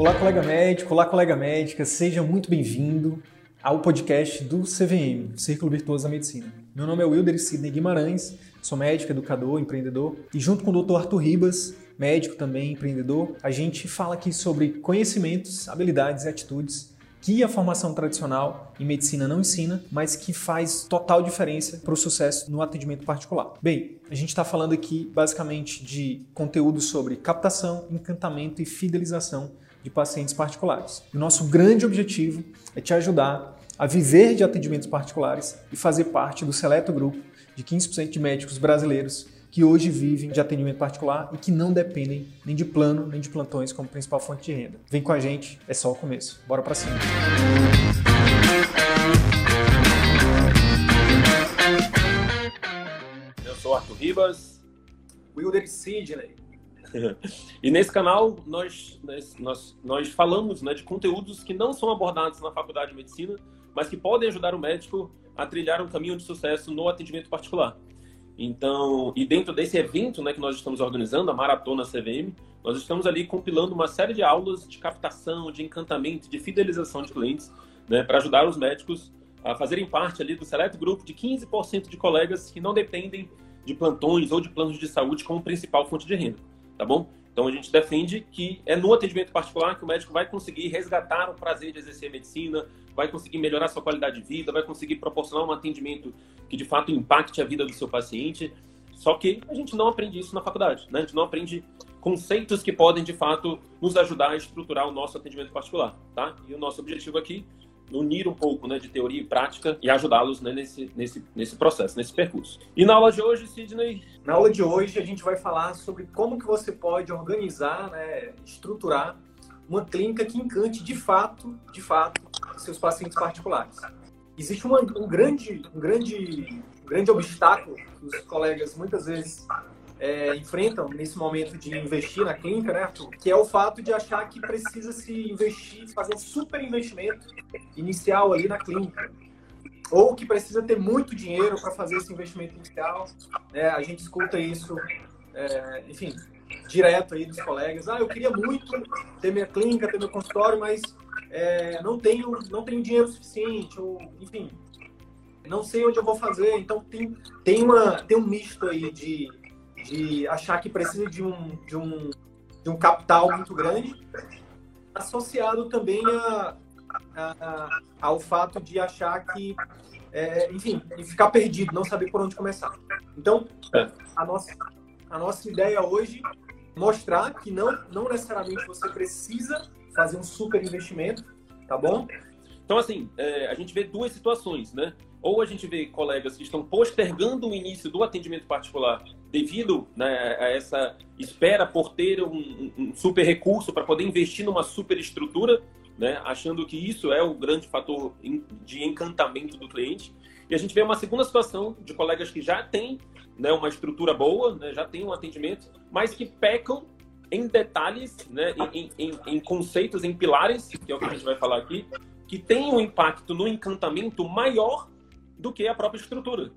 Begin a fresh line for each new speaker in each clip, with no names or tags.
Olá, colega médico, olá, colega médica, seja muito bem-vindo ao podcast do CVM, Círculo Virtuoso da Medicina. Meu nome é Wilder Sidney Guimarães, sou médico, educador, empreendedor e junto com o Dr. Arthur Ribas, médico também, empreendedor, a gente fala aqui sobre conhecimentos, habilidades e atitudes que a formação tradicional em medicina não ensina, mas que faz total diferença para o sucesso no atendimento particular. Bem, a gente está falando aqui basicamente de conteúdo sobre captação, encantamento e fidelização de pacientes particulares. O nosso grande objetivo é te ajudar a viver de atendimentos particulares e fazer parte do seleto grupo de 15% de médicos brasileiros que hoje vivem de atendimento particular e que não dependem nem de plano nem de plantões como principal fonte de renda. Vem com a gente, é só o começo. Bora para cima.
Eu sou Arthur Ribas.
Wilder Sidney.
e nesse canal nós, nós, nós falamos né, de conteúdos que não são abordados na faculdade de medicina, mas que podem ajudar o médico a trilhar um caminho de sucesso no atendimento particular. Então, e dentro desse evento né, que nós estamos organizando, a Maratona CVM, nós estamos ali compilando uma série de aulas de captação, de encantamento, de fidelização de clientes, né, para ajudar os médicos a fazerem parte ali do seleto grupo de 15% de colegas que não dependem de plantões ou de planos de saúde como principal fonte de renda, tá bom? Então a gente defende que é no atendimento particular que o médico vai conseguir resgatar o prazer de exercer a medicina, vai conseguir melhorar sua qualidade de vida, vai conseguir proporcionar um atendimento que de fato impacte a vida do seu paciente. Só que a gente não aprende isso na faculdade, né? A gente não aprende conceitos que podem de fato nos ajudar a estruturar o nosso atendimento particular, tá? E o nosso objetivo aqui unir um pouco né, de teoria e prática e ajudá-los né, nesse, nesse, nesse processo, nesse percurso. E na aula de hoje, Sidney?
Na aula de hoje a gente vai falar sobre como que você pode organizar, né, estruturar uma clínica que encante de fato, de fato, seus pacientes particulares. Existe uma, um grande, um grande, um grande obstáculo que os colegas muitas vezes é, enfrentam nesse momento de investir na clínica, né, Arthur? Que é o fato de achar que precisa se investir, fazer um super investimento inicial ali na clínica. Ou que precisa ter muito dinheiro para fazer esse investimento inicial. É, a gente escuta isso, é, enfim, direto aí dos colegas. Ah, eu queria muito ter minha clínica, ter meu consultório, mas é, não tenho não tenho dinheiro suficiente, ou enfim, não sei onde eu vou fazer. Então tem, tem, uma, tem um misto aí de de achar que precisa de um, de um, de um capital muito grande, associado também a, a, ao fato de achar que, é, enfim, ficar perdido, não saber por onde começar. Então, é. a nossa, a nossa ideia hoje é mostrar que não, não necessariamente você precisa fazer um super investimento, tá bom?
Então, assim, é, a gente vê duas situações, né? Ou a gente vê colegas que estão postergando o início do atendimento particular devido né, a essa espera por ter um, um super recurso para poder investir numa super estrutura, né, achando que isso é o grande fator de encantamento do cliente. E a gente vê uma segunda situação de colegas que já têm né, uma estrutura boa, né, já têm um atendimento, mas que pecam em detalhes, né, em, em, em conceitos, em pilares, que é o que a gente vai falar aqui, que tem um impacto no encantamento maior do que a própria estrutura.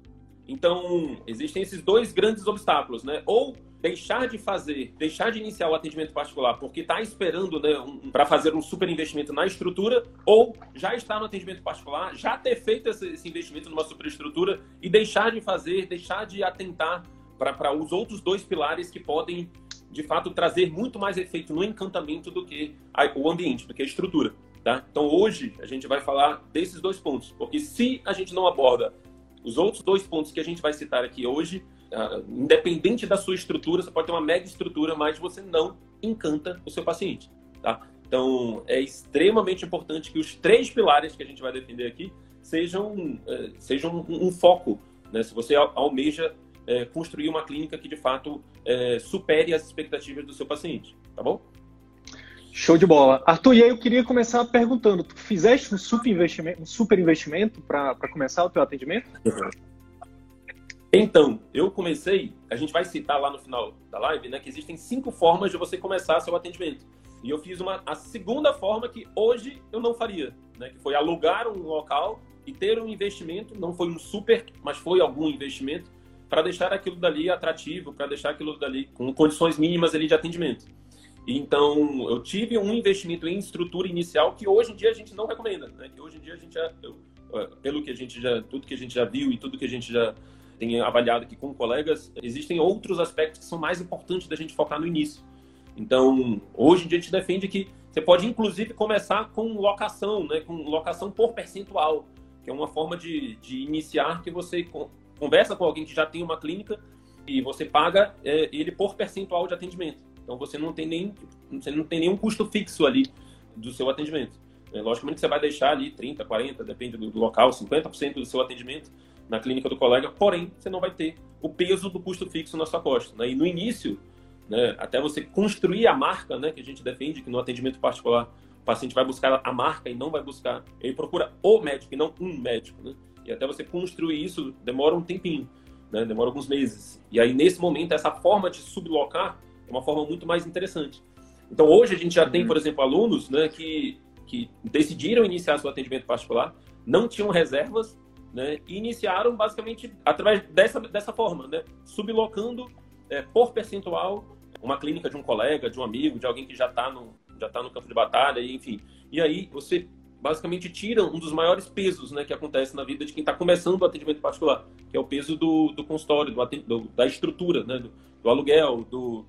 Então, existem esses dois grandes obstáculos, né? Ou deixar de fazer, deixar de iniciar o atendimento particular porque está esperando né, um, para fazer um super investimento na estrutura, ou já está no atendimento particular, já ter feito esse, esse investimento numa superestrutura e deixar de fazer, deixar de atentar para os outros dois pilares que podem, de fato, trazer muito mais efeito no encantamento do que a, o ambiente, do que a estrutura. Tá? Então, hoje, a gente vai falar desses dois pontos, porque se a gente não aborda os outros dois pontos que a gente vai citar aqui hoje, uh, independente da sua estrutura, você pode ter uma mega estrutura, mas você não encanta o seu paciente, tá? Então, é extremamente importante que os três pilares que a gente vai defender aqui sejam, uh, sejam um, um, foco, né? Se você almeja uh, construir uma clínica que, de fato, eh, supere as expectativas do seu paciente, tá bom?
Show de bola. Arthur, e aí eu queria começar perguntando, tu fizeste um super investimento, um super investimento para começar o teu atendimento?
Então, eu comecei, a gente vai citar lá no final da live, né, que existem cinco formas de você começar seu atendimento. E eu fiz uma, a segunda forma que hoje eu não faria, né, que foi alugar um local e ter um investimento, não foi um super, mas foi algum investimento, para deixar aquilo dali atrativo, para deixar aquilo dali com condições mínimas ali de atendimento. Então, eu tive um investimento em estrutura inicial que hoje em dia a gente não recomenda, né? Que hoje em dia a gente já, eu, pelo que a gente já, tudo que a gente já viu e tudo que a gente já tem avaliado aqui com colegas, existem outros aspectos que são mais importantes da gente focar no início. Então, hoje em dia a gente defende que você pode inclusive começar com locação, né? Com locação por percentual, que é uma forma de, de iniciar que você conversa com alguém que já tem uma clínica e você paga é, ele por percentual de atendimento. Então você não tem nem você não tem nenhum custo fixo ali do seu atendimento. É, logicamente você vai deixar ali 30, 40, depende do, do local, 50% do seu atendimento na clínica do colega, porém você não vai ter o peso do custo fixo na sua costa. Né? E no início, né, até você construir a marca, né, que a gente defende que no atendimento particular o paciente vai buscar a marca e não vai buscar, ele procura o médico e não um médico, né? E até você construir isso demora um tempinho, né? Demora alguns meses. E aí nesse momento essa forma de sublocar é uma forma muito mais interessante. Então, hoje a gente já tem, uhum. por exemplo, alunos né, que, que decidiram iniciar seu atendimento particular, não tinham reservas, né, e iniciaram basicamente através dessa, dessa forma, né, sublocando é, por percentual uma clínica de um colega, de um amigo, de alguém que já está no, já tá no campo de batalha, enfim. E aí você basicamente tira um dos maiores pesos né, que acontece na vida de quem está começando o atendimento particular, que é o peso do, do consultório, do, do, da estrutura, né, do, do aluguel, do,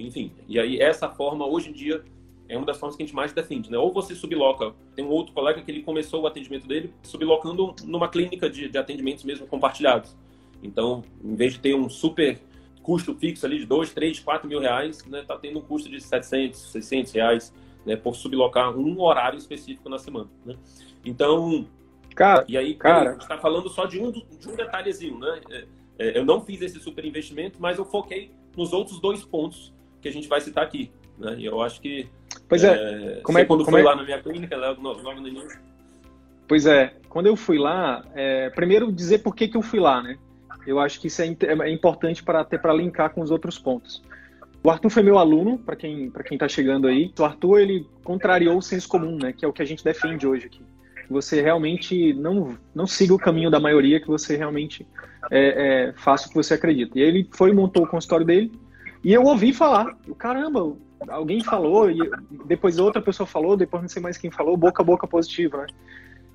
enfim. E aí essa forma, hoje em dia, é uma das formas que a gente mais defende, né? Ou você subloca, tem um outro colega que ele começou o atendimento dele sublocando numa clínica de, de atendimentos mesmo compartilhados. Então, em vez de ter um super custo fixo ali de 2, 3, 4 mil reais, né, tá tendo um custo de 700, 600 reais, né, por sublocar um horário específico na semana, né? Então,
cara,
e aí,
cara,
a gente está falando só de um, de um detalhezinho, né? É, é, eu não fiz esse super investimento, mas eu foquei nos outros dois pontos que a gente vai citar aqui. Né? E eu acho que.
Pois é.
é como é quando como fui é... lá na minha clínica, logo no início.
Pois é. Quando eu fui lá, é, primeiro dizer por que, que eu fui lá, né? Eu acho que isso é, é importante para até para linkar com os outros pontos. O Arthur foi meu aluno, para quem para quem está chegando aí. O Arthur ele contrariou o senso comum, né? Que é o que a gente defende hoje aqui. Você realmente não não siga o caminho da maioria, que você realmente é, é, faça o que você acredita. E ele foi montou o consultório dele e eu ouvi falar, caramba, alguém falou, e depois outra pessoa falou, depois não sei mais quem falou, boca a boca positiva, né?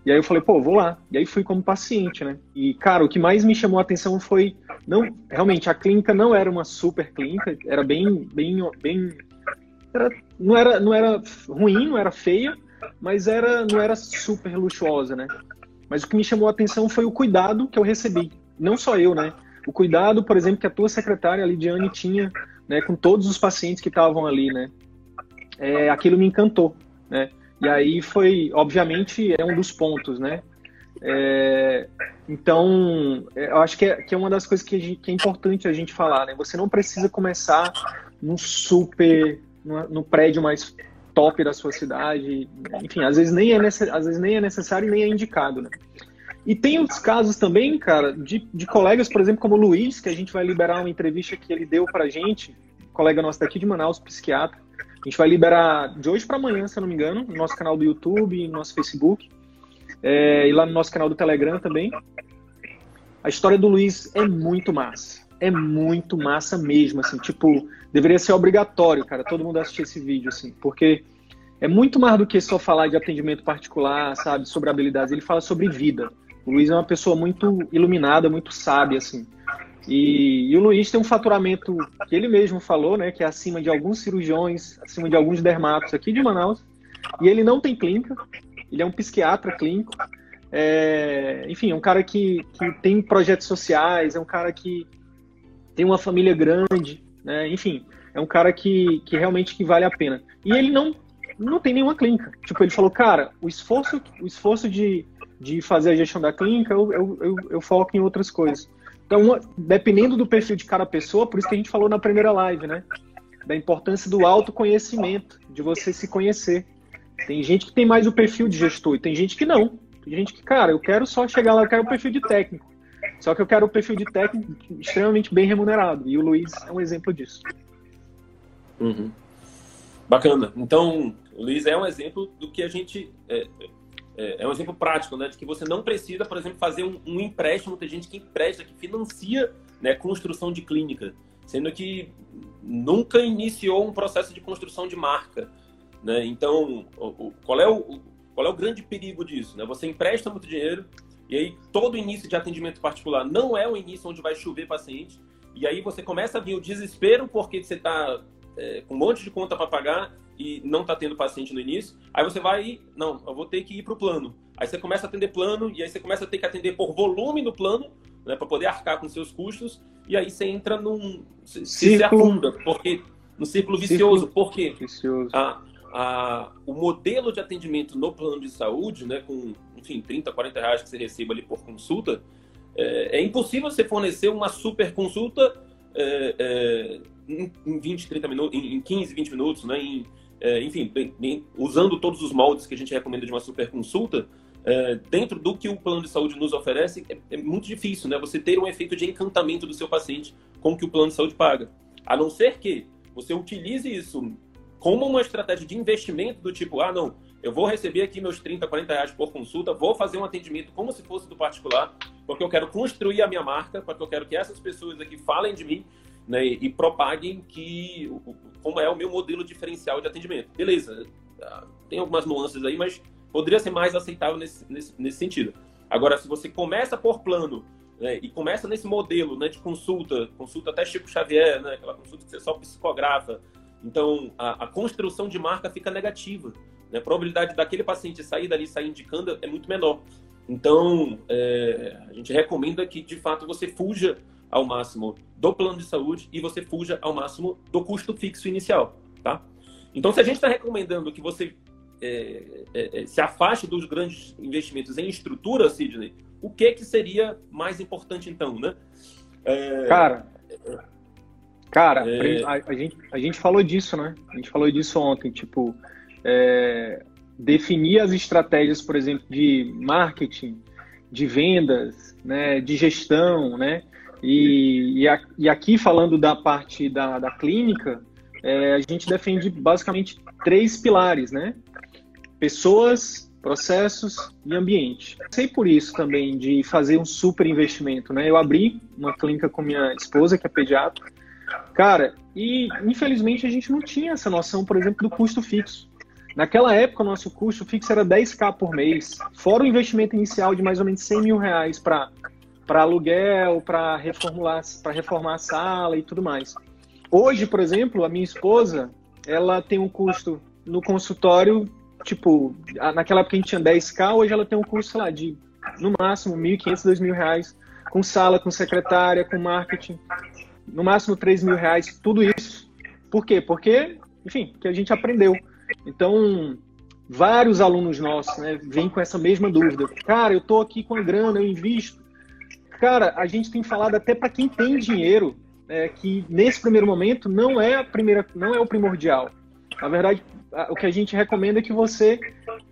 E aí eu falei, pô, vou lá. E aí fui como paciente, né? E, cara, o que mais me chamou a atenção foi, não, realmente, a clínica não era uma super clínica, era bem, bem, bem, era, não era, não era ruim, não era feia, mas era, não era super luxuosa, né? Mas o que me chamou a atenção foi o cuidado que eu recebi. Não só eu, né? O cuidado, por exemplo, que a tua secretária, a Lidiane, tinha né, com todos os pacientes que estavam ali, né? É, aquilo me encantou, né? E aí foi, obviamente, é um dos pontos, né? É, então, é, eu acho que é, que é uma das coisas que, gente, que, é importante a gente falar, né? Você não precisa começar no super, no, prédio mais top da sua cidade, enfim, às vezes nem é, necess, às vezes nem é necessário nem é indicado, né? E tem outros casos também, cara, de, de colegas, por exemplo, como o Luiz, que a gente vai liberar uma entrevista que ele deu pra gente, colega nosso daqui de Manaus, psiquiatra. A gente vai liberar de hoje para amanhã, se eu não me engano, no nosso canal do YouTube, no nosso Facebook, é, e lá no nosso canal do Telegram também. A história do Luiz é muito massa. É muito massa mesmo, assim, tipo, deveria ser obrigatório, cara, todo mundo assistir esse vídeo, assim, porque é muito mais do que só falar de atendimento particular, sabe, sobre habilidades, ele fala sobre vida. O Luiz é uma pessoa muito iluminada, muito sábia, assim. E, e, o Luiz tem um faturamento que ele mesmo falou, né, que é acima de alguns cirurgiões, acima de alguns dermatos aqui de Manaus. E ele não tem clínica, ele é um psiquiatra clínico. É, enfim, é um cara que, que tem projetos sociais, é um cara que tem uma família grande, né? Enfim, é um cara que, que realmente que vale a pena. E ele não não tem nenhuma clínica. Tipo, ele falou, cara, o esforço, o esforço de, de fazer a gestão da clínica, eu, eu, eu, eu foco em outras coisas. Então, dependendo do perfil de cada pessoa, por isso que a gente falou na primeira live, né? Da importância do autoconhecimento, de você se conhecer. Tem gente que tem mais o perfil de gestor e tem gente que não. Tem gente que, cara, eu quero só chegar lá, eu quero o perfil de técnico. Só que eu quero o perfil de técnico extremamente bem remunerado. E o Luiz é um exemplo disso.
Uhum. Bacana. Então, o Luiz é um exemplo do que a gente. É, é, é, um exemplo prático, né? De que você não precisa, por exemplo, fazer um, um empréstimo. Tem gente que empresta, que financia né, construção de clínica. Sendo que nunca iniciou um processo de construção de marca. Né? Então, o, o, qual, é o, qual é o grande perigo disso? Né? Você empresta muito dinheiro e aí todo início de atendimento particular não é o início onde vai chover paciente. E aí você começa a vir o desespero porque você está é, com um monte de conta para pagar e não está tendo paciente no início. Aí você vai, e, não, eu vou ter que ir para o plano. Aí você começa a atender plano e aí você começa a ter que atender por volume no plano, né, para poder arcar com seus custos. E aí você entra num. Se, se afunda, porque. No círculo vicioso. Círculo por quê? Vicioso. A, a, o modelo de atendimento no plano de saúde, né, com, enfim, 30, 40 reais que você receba ali por consulta, é, é impossível você fornecer uma super consulta é, é, em, em 20, 30 minutos, em, em 15, 20 minutos, né, em, é, enfim, bem, bem, usando todos os moldes que a gente recomenda de uma super consulta, é, dentro do que o plano de saúde nos oferece, é, é, muito difícil, né? Você ter um efeito de encantamento do seu paciente com o que o plano de saúde paga. A não ser que você utilize isso como uma estratégia de investimento do tipo, ah, não, eu vou receber aqui meus 30, 40 reais por consulta, vou fazer um atendimento como se fosse do particular, porque eu quero construir a minha marca, porque eu quero que essas pessoas aqui falem de mim né, e propaguem que como é o meu modelo diferencial de atendimento. Beleza, ah, tem algumas nuances aí, mas poderia ser mais aceitável nesse, nesse, nesse sentido. Agora, se você começa por plano né, e começa nesse modelo né, de consulta, consulta até Chico Xavier, né, aquela consulta que você só psicografa, então a, a construção de marca fica negativa. Né, a probabilidade daquele paciente sair dali, sair indicando, é muito menor. Então, é, a gente recomenda que, de fato, você fuja ao máximo do plano de saúde e você fuja ao máximo do custo fixo inicial, tá? Então, se a gente está recomendando que você é, é, é, se afaste dos grandes investimentos em estrutura, Sidney, o que que seria mais importante então, né?
É, cara, cara, é. a, a, gente, a gente falou disso, né? A gente falou disso ontem, tipo, é, definir as estratégias, por exemplo, de marketing, de vendas, né, de gestão, né? E, e, a, e aqui falando da parte da, da clínica, é, a gente defende basicamente três pilares, né? Pessoas, processos e ambiente. Sei por isso também de fazer um super investimento, né? Eu abri uma clínica com minha esposa, que é pediatra, cara, e infelizmente a gente não tinha essa noção, por exemplo, do custo fixo. Naquela época, o nosso custo fixo era 10k por mês, fora o investimento inicial de mais ou menos 100 mil reais para aluguel, para reformular, para reformar a sala e tudo mais. Hoje, por exemplo, a minha esposa, ela tem um custo no consultório, tipo, naquela época a gente tinha 10k, hoje ela tem um custo, sei lá, de no máximo 1.500, 2.000 reais, com sala, com secretária, com marketing, no máximo 3 mil reais, tudo isso. Por quê? Porque, enfim, que a gente aprendeu. Então, vários alunos nossos né, vêm com essa mesma dúvida. Cara, eu estou aqui com a grana, eu invisto. Cara, a gente tem falado até para quem tem dinheiro é, que nesse primeiro momento não é a primeira, não é o primordial. Na verdade, o que a gente recomenda é que você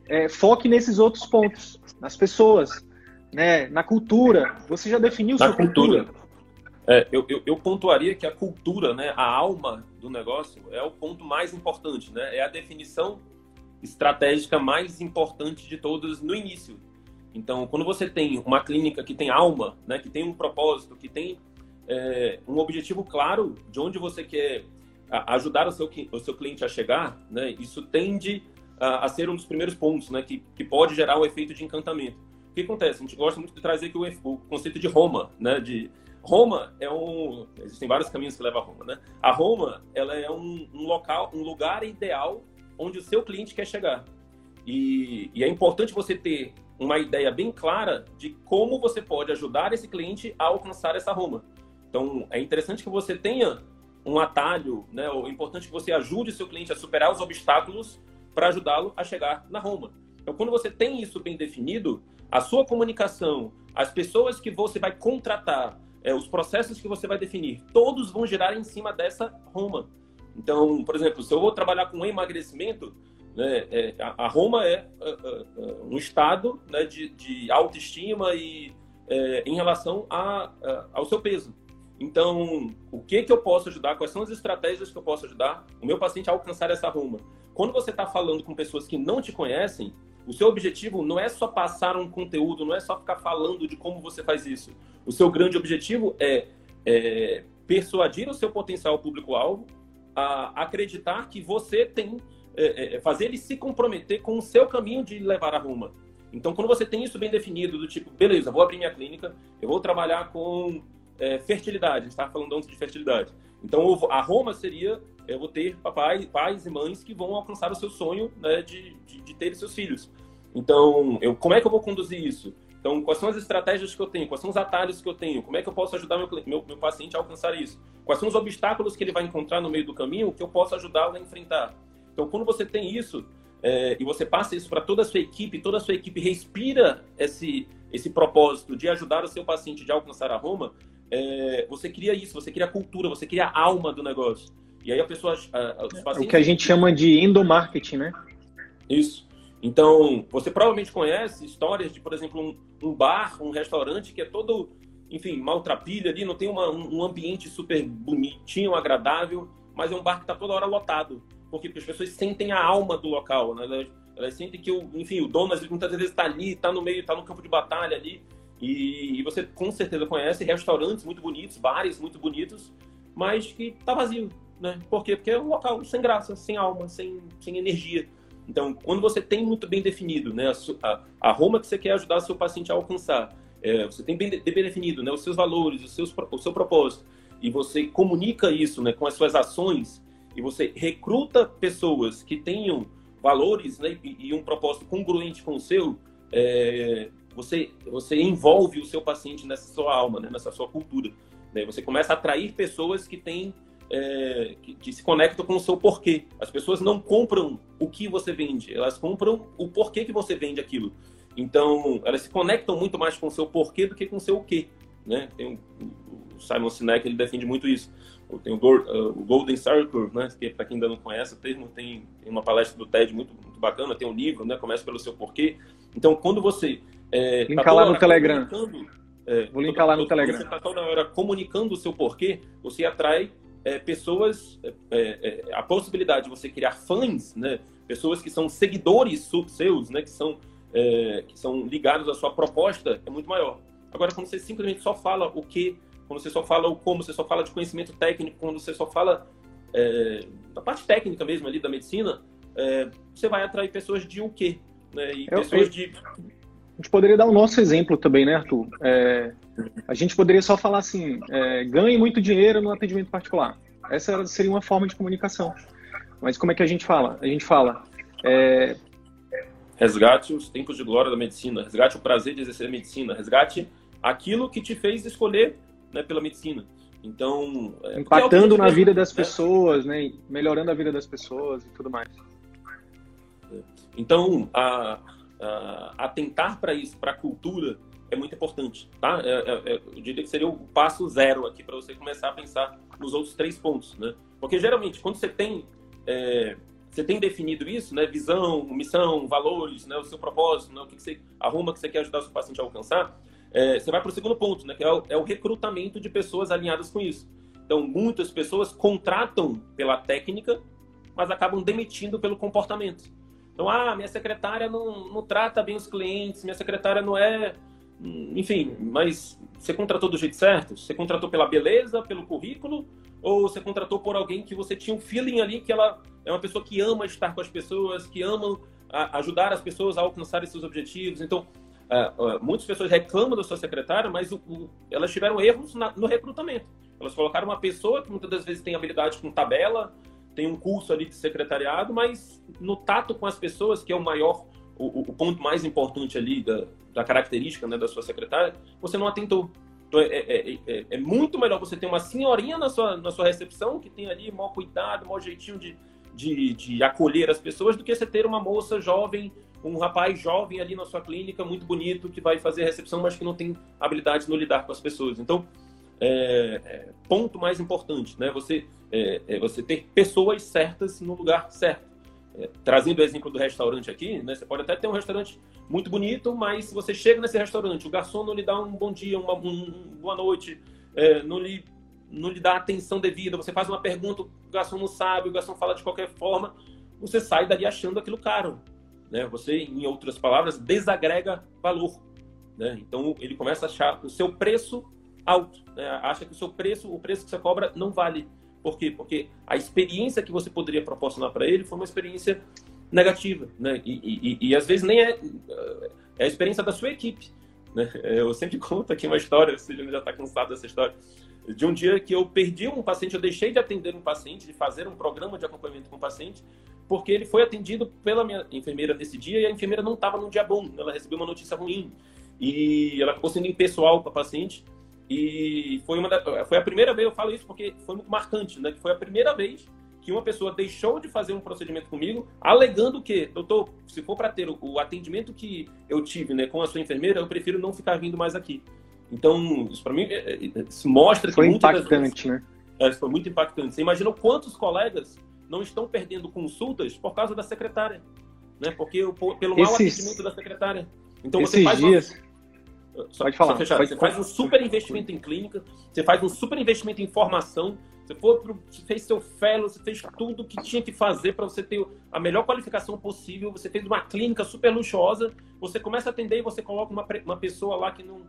é, foque nesses outros pontos, nas pessoas, né, na cultura. Você já definiu na sua cultura? cultura?
É, eu, eu, eu, pontuaria que a cultura, né, a alma do negócio, é o ponto mais importante, né? É a definição estratégica mais importante de todas no início. Então, quando você tem uma clínica que tem alma, né, que tem um propósito, que tem é, um objetivo claro de onde você quer ajudar o seu, o seu cliente a chegar, né, isso tende a, a ser um dos primeiros pontos, né, que, que pode gerar o efeito de encantamento. O que acontece? A gente gosta muito de trazer aqui o, o conceito de Roma, né, de Roma é um. Existem vários caminhos que levam a Roma, né? A Roma, ela é um, um local, um lugar ideal onde o seu cliente quer chegar. E, e, é importante você ter uma ideia bem clara de como você pode ajudar esse cliente a alcançar essa Roma. Então, é interessante que você tenha um atalho, né? É importante que você ajude seu cliente a superar os obstáculos para ajudá-lo a chegar na Roma. Então, quando você tem isso bem definido, a sua comunicação, as pessoas que você vai contratar, é, os processos que você vai definir, todos vão girar em cima dessa Roma. Então, por exemplo, se eu vou trabalhar com emagrecimento, né, é, a, Roma é, é, é, é um estado né, de, de, autoestima e é, em relação a, a, ao seu peso. Então, o que que eu posso ajudar? Quais são as estratégias que eu posso ajudar o meu paciente a alcançar essa Roma? Quando você está falando com pessoas que não te conhecem, o seu objetivo não é só passar um conteúdo, não é só ficar falando de como você faz isso. O seu grande objetivo é, é persuadir o seu potencial público-alvo a acreditar que você tem, é, é, fazer ele se comprometer com o seu caminho de levar a Roma. Então, quando você tem isso bem definido, do tipo, beleza, vou abrir minha clínica, eu vou trabalhar com é, fertilidade, estava falando antes de fertilidade. Então, a Roma seria, eu vou ter papai, pais e mães que vão alcançar o seu sonho né, de, de, de ter seus filhos. Então, eu, como é que eu vou conduzir isso? Então, quais são as estratégias que eu tenho? Quais são os atalhos que eu tenho? Como é que eu posso ajudar meu, meu, meu paciente a alcançar isso? Quais são os obstáculos que ele vai encontrar no meio do caminho que eu posso ajudá-lo a enfrentar? Então, quando você tem isso, é, e você passa isso para toda a sua equipe, toda a sua equipe respira esse, esse propósito de ajudar o seu paciente a alcançar a Roma, é, você cria isso, você cria a cultura, você cria a alma do negócio. E aí a pessoa, a, os
pacientes... O que a gente chama de endomarketing, né?
Isso. Então, você provavelmente conhece histórias de, por exemplo, um, um bar, um restaurante que é todo, enfim, maltrapilho ali, não tem uma, um ambiente super bonitinho, agradável, mas é um bar que está toda hora lotado. Porque as pessoas sentem a alma do local, né? Elas, elas sentem que, o, enfim, o dono muitas vezes está ali, está no meio, está no campo de batalha ali. E, e, você com certeza conhece restaurantes muito bonitos, bares muito bonitos, mas que está vazio, né? Por quê? Porque é um local sem graça, sem alma, sem, sem energia. Então, quando você tem muito bem definido né, a, a Roma que você quer ajudar seu paciente a alcançar, é, você tem bem, bem, definido né, os seus valores, os seus, o seu propósito, e você comunica isso né, com as suas ações, e você recruta pessoas que tenham valores né, e, um propósito congruente com o seu, é, você, você envolve o seu paciente nessa sua alma, né, nessa sua cultura. Né? Você começa a atrair pessoas que têm é, que, que, se conectam com o seu porquê. As pessoas não compram o que você vende, elas compram o porquê que você vende aquilo. Então, elas se conectam muito mais com o seu porquê do que com o seu o quê. Né? Tem o, o Simon Sinek, ele defende muito isso. Tem o, uh, o Golden Circle, né? que para quem ainda não conhece o termo, tem, tem, uma palestra do TED muito, muito bacana, tem um livro, né? começa pelo seu porquê. Então, quando você... É,
Linka tá lá no Telegram. É, Vou linkar lá no Telegram.
Você está toda hora comunicando o seu porquê, você atrai é, pessoas, é, é, é, a possibilidade de você criar fãs, né? Pessoas que são seguidores seus, né? Que são, é, que são ligados à sua proposta é muito maior. Agora, quando você simplesmente só fala o que, quando você só fala o como, você só fala de conhecimento técnico, quando você só fala é, da parte técnica mesmo ali da medicina, você vai atrair pessoas de o quê? Né? E pessoas de
a gente poderia dar o nosso exemplo também, né, Arthur? É, a gente poderia só falar assim: é, ganhe muito dinheiro no atendimento particular. Essa seria uma forma de comunicação. Mas como é que a gente fala? A gente fala. É...
Resgate os tempos de glória da medicina, resgate o prazer de exercer a medicina, resgate aquilo que te fez escolher né, pela medicina. Então,
é, impactando é na vida das né? pessoas, né? melhorando a vida das pessoas e tudo mais.
Então, a, uh, atentar para isso, para a cultura, é muito importante, tá? É, é, é, eu diria que seria o passo zero aqui para você começar a pensar nos outros três pontos, né? Porque geralmente quando você tem é, você tem definido isso, né? Visão, missão, valores, né? O seu propósito, né? O que, que você arruma que você quer ajudar o seu paciente a alcançar, é, você vai para o segundo ponto, né? Que é o, é o recrutamento de pessoas alinhadas com isso. Então, muitas pessoas contratam pela técnica, mas acabam demitindo pelo comportamento. Então, ah, minha secretária não, não trata bem os clientes, minha secretária não é. Enfim, mas você contratou do jeito certo? Você contratou pela beleza, pelo currículo? Ou você contratou por alguém que você tinha um feeling ali que ela é uma pessoa que ama estar com as pessoas, que ama ajudar as pessoas a alcançar seus objetivos? Então, uh, muitas pessoas reclamam da sua secretária, mas o, o, elas tiveram erros na, no recrutamento. Elas colocaram uma pessoa que muitas das vezes tem habilidade com tabela, tem um curso ali de secretariado, mas no tato com as pessoas, que é o maior, o, o ponto mais importante ali da, da característica né, da sua secretária, você não atentou. Então, é, é, é, é, muito melhor você ter uma senhorinha na sua, na sua recepção, que tem ali maior cuidado, maior jeitinho de, de, de acolher as pessoas, do que você ter uma moça jovem, um rapaz jovem ali na sua clínica, muito bonito, que vai fazer a recepção, mas que não tem habilidade no lidar com as pessoas. Então, é, é, ponto mais importante, né? Você, é, é, você ter pessoas certas no lugar certo. É, trazendo o exemplo do restaurante aqui, né? Você pode até ter um restaurante muito bonito, mas se você chega nesse restaurante, o garçom não lhe dá um bom dia, uma, um, boa noite, não lhe não lhe dá atenção devida, você faz uma pergunta, o garçom não sabe, o garçom fala de qualquer forma, você sai dali achando aquilo caro. Né? Você, em outras palavras, desagrega valor. Né? Então, ele começa a achar o seu preço alto, né? acha que o seu preço, o preço que você cobra não vale, Por quê? Porque a experiência que você poderia proporcionar para ele foi uma experiência negativa, né? E, e, e, às vezes nem é, é a experiência da sua equipe, né? Eu sempre conto aqui uma história, você já está cansado dessa história, de um dia que eu perdi um paciente, eu deixei de atender um paciente, de fazer um programa de acompanhamento com o paciente, porque ele foi atendido pela minha enfermeira nesse dia e a enfermeira não estava num dia bom, ela recebeu uma notícia ruim e ela acabou sendo impessoal para o paciente e foi uma da, foi a primeira vez eu falo isso porque foi muito marcante, né? Que foi a primeira vez que uma pessoa deixou de fazer um procedimento comigo, alegando que, doutor, se for para ter o, o, atendimento que eu tive, né, com a sua enfermeira, eu prefiro não ficar vindo mais aqui. Então, isso para mim é, é, isso mostra
foi que impactante, vezes, né?
É, foi muito impactante. Você imagina quantos colegas não estão perdendo consultas por causa da secretária, né? Porque pelo mau atendimento da secretária.
Então você faz dias...
uma... Só, pode falar. Fechar, pode... Você faz um super investimento em clínica, você faz um super investimento em formação, você, foi pro, você fez seu fellow, você fez tudo que tinha que fazer para você ter a melhor qualificação possível, você fez uma clínica super luxuosa, você começa a atender e você coloca uma, uma pessoa lá que não,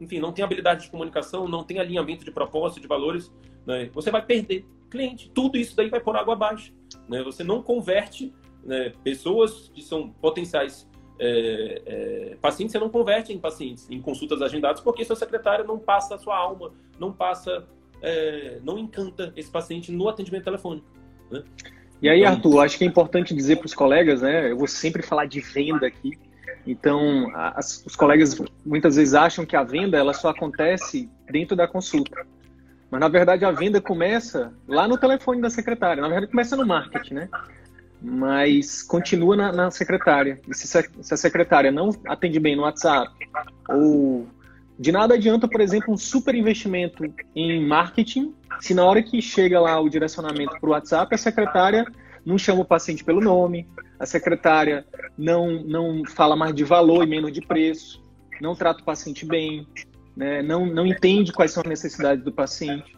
enfim, não tem habilidade de comunicação, não tem alinhamento de propósito, de valores, né? você vai perder cliente. Tudo isso daí vai por água abaixo. Né? Você não converte né, pessoas que são potenciais é, é, pacientes, você não converte em pacientes, em consultas agendadas, porque seu secretário não passa a sua alma, não passa, é, não encanta esse paciente no atendimento telefônico. Né?
E aí, então, Arthur, acho que é importante dizer para os colegas, né? Eu vou sempre falar de venda aqui. Então, as, os colegas muitas vezes acham que a venda ela só acontece dentro da consulta. Mas na verdade a venda começa lá no telefone da secretária. Na verdade começa no marketing, né? Mas continua na, na secretária. E se, se, a secretária não atende bem no WhatsApp, ou de nada adianta, por exemplo, um super investimento em marketing, se na hora que chega lá o direcionamento para o WhatsApp, a secretária não chama o paciente pelo nome, a secretária não, não fala mais de valor e menos de preço, não trata o paciente bem, né, não, não entende quais são as necessidades do paciente.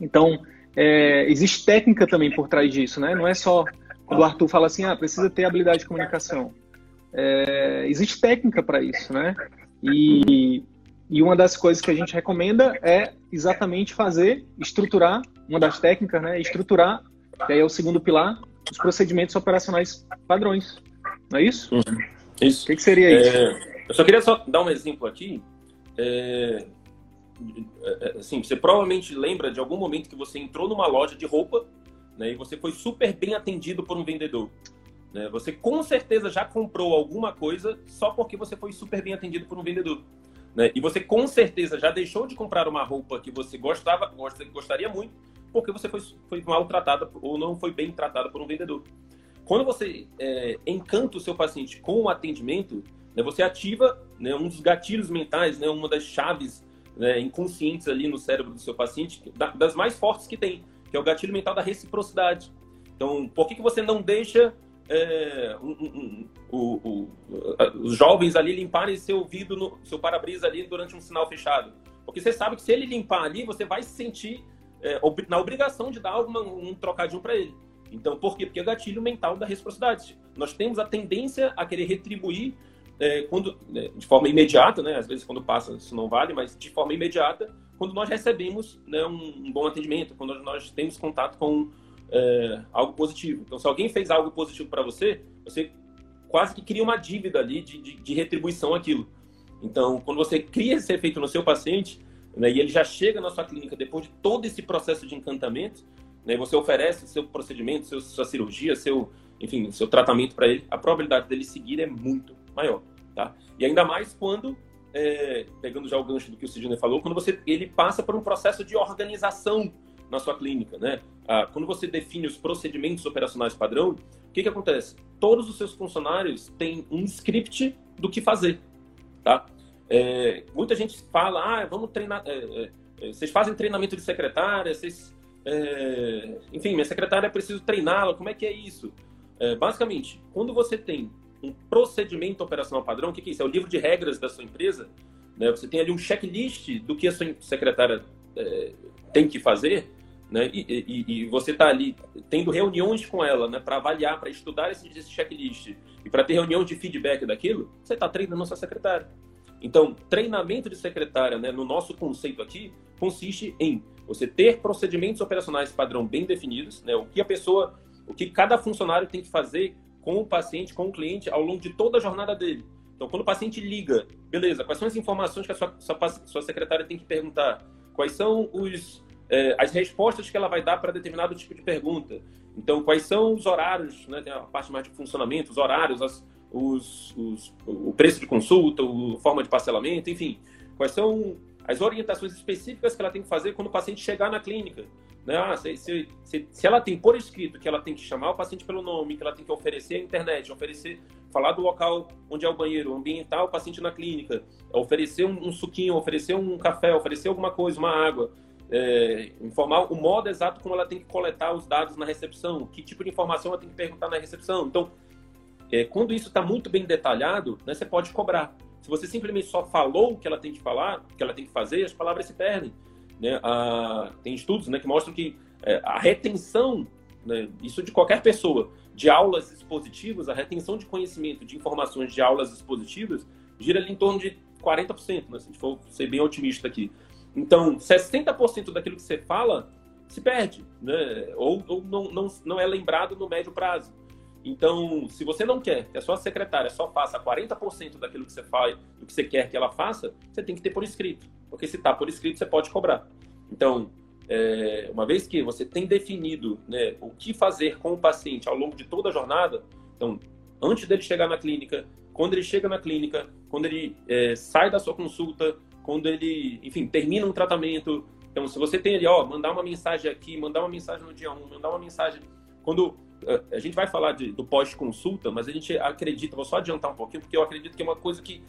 Então, é, existe técnica também por trás disso, né? Não é só quando o Arthur fala assim, ah, precisa ter habilidade de comunicação. É, existe técnica para isso, né? E, e uma das coisas que a gente recomenda é exatamente fazer, estruturar, uma das técnicas, né? Estruturar, que aí é o segundo pilar, os procedimentos operacionais padrões. Não é isso? Uhum.
Isso.
O que, que seria é, isso?
Eu só queria só dar um exemplo aqui é, é, é, assim, você provavelmente lembra de algum momento que você entrou numa loja de roupa né, e você foi super bem atendido por um vendedor. Né? Você com certeza já comprou alguma coisa só porque você foi super bem atendido por um vendedor. Né? E você com certeza já deixou de comprar uma roupa que você gostava, gostaria muito, porque você foi, foi maltratada ou não foi bem tratada por um vendedor. Quando você é, encanta o seu paciente com o atendimento, né, você ativa né, um dos gatilhos mentais, né, uma das chaves né, inconscientes ali no cérebro do seu paciente, das mais fortes que tem, que é o gatilho mental da reciprocidade. Então, por que, que você não deixa é, um, um, um, os jovens ali limparem seu vidro, no, seu para-brisa ali durante um sinal fechado? Porque você sabe que se ele limpar ali, você vai se sentir é, na obrigação de dar alguma, um trocadinho para ele. Então, por quê? Porque é gatilho mental da reciprocidade. Nós temos a tendência a querer retribuir é, quando, né, de forma imediata, né, às vezes quando passa isso não vale, mas de forma imediata, quando nós recebemos né, um, um, bom atendimento, quando nós temos contato com é, algo positivo. Então, se alguém fez algo positivo para você, você quase que cria uma dívida ali de, de, de, retribuição aquilo. Então, quando você cria esse efeito no seu paciente, né, e ele já chega na sua clínica depois de todo esse processo de encantamento, né, você oferece seu procedimento, seu, sua cirurgia, seu, enfim, seu tratamento para ele, a probabilidade dele seguir é muito maior, tá? E ainda mais quando, é, pegando já o gancho do que o Sidney falou, quando você, ele passa por um processo de organização na sua clínica, né? Ah, quando você define os procedimentos operacionais padrão, o que que acontece? Todos os seus funcionários têm um script do que fazer, tá? É, muita gente fala, ah, vamos treinar, é, é, é vocês fazem treinamento de secretária, vocês, é, enfim, minha secretária preciso treiná-la, como é que é isso? É, basicamente, quando você tem um procedimento operacional padrão. O que, que é isso? É o livro de regras da sua empresa. Né? Você tem ali um checklist do que a sua secretária é, tem que fazer, né? E, e, e você está ali tendo reuniões com ela, né? Para avaliar, para estudar esse, esse checklist e para ter reunião de feedback daquilo. Você está treinando a sua secretária. Então, treinamento de secretária, né? No nosso conceito aqui, consiste em você ter procedimentos operacionais padrão bem definidos, né? O que a pessoa, o que cada funcionário tem que fazer com o paciente, com o cliente ao longo de toda a jornada dele. Então, quando o paciente liga, beleza, quais são as informações que a sua, sua, sua secretária tem que perguntar? Quais são os, é, as respostas que ela vai dar para determinado tipo de pergunta? Então, quais são os horários, né? Tem a parte mais de funcionamento, os horários, as, os, os, o preço de consulta, a forma de parcelamento, enfim. Quais são as orientações específicas que ela tem que fazer quando o paciente chegar na clínica? Né? Ah, se, se, se, se, ela tem por escrito que ela tem que chamar o paciente pelo nome, que ela tem que oferecer a internet, oferecer, falar do local onde é o banheiro, ambientar o paciente na clínica, oferecer um, um suquinho, oferecer um café, oferecer alguma coisa, uma água, é, informar o modo exato como ela tem que coletar os dados na recepção, que tipo de informação ela tem que perguntar na recepção. Então, é, quando isso está muito bem detalhado, né, você pode cobrar. Se você simplesmente só falou o que ela tem que falar, o que ela tem que fazer, as palavras se perdem. Né? Ah, tem estudos né, que mostram que é, a retenção, né, isso de qualquer pessoa, de aulas expositivas, a retenção de conhecimento, de informações de aulas expositivas, gira ali em torno de 40%, né, se a gente for ser bem otimista aqui. Então, 60% daquilo que você fala se perde, né? ou, ou não, não, não é lembrado no médio prazo. Então, se você não quer que a sua secretária só faça 40% daquilo que você faz, do que você quer que ela faça, você tem que ter por escrito. Porque se está por escrito, você pode cobrar. Então, é, uma vez que você tem definido né, o que fazer com o paciente ao longo de toda a jornada, então, antes dele chegar na clínica, quando ele chega na clínica, quando ele é, sai da sua consulta, quando ele, enfim, termina um tratamento. Então, se você tem ali, ó, mandar uma mensagem aqui, mandar uma mensagem no dia 1, mandar uma mensagem. Quando a gente vai falar de, do pós-consulta, mas a gente acredita, vou só adiantar um pouquinho, porque eu acredito que é uma coisa que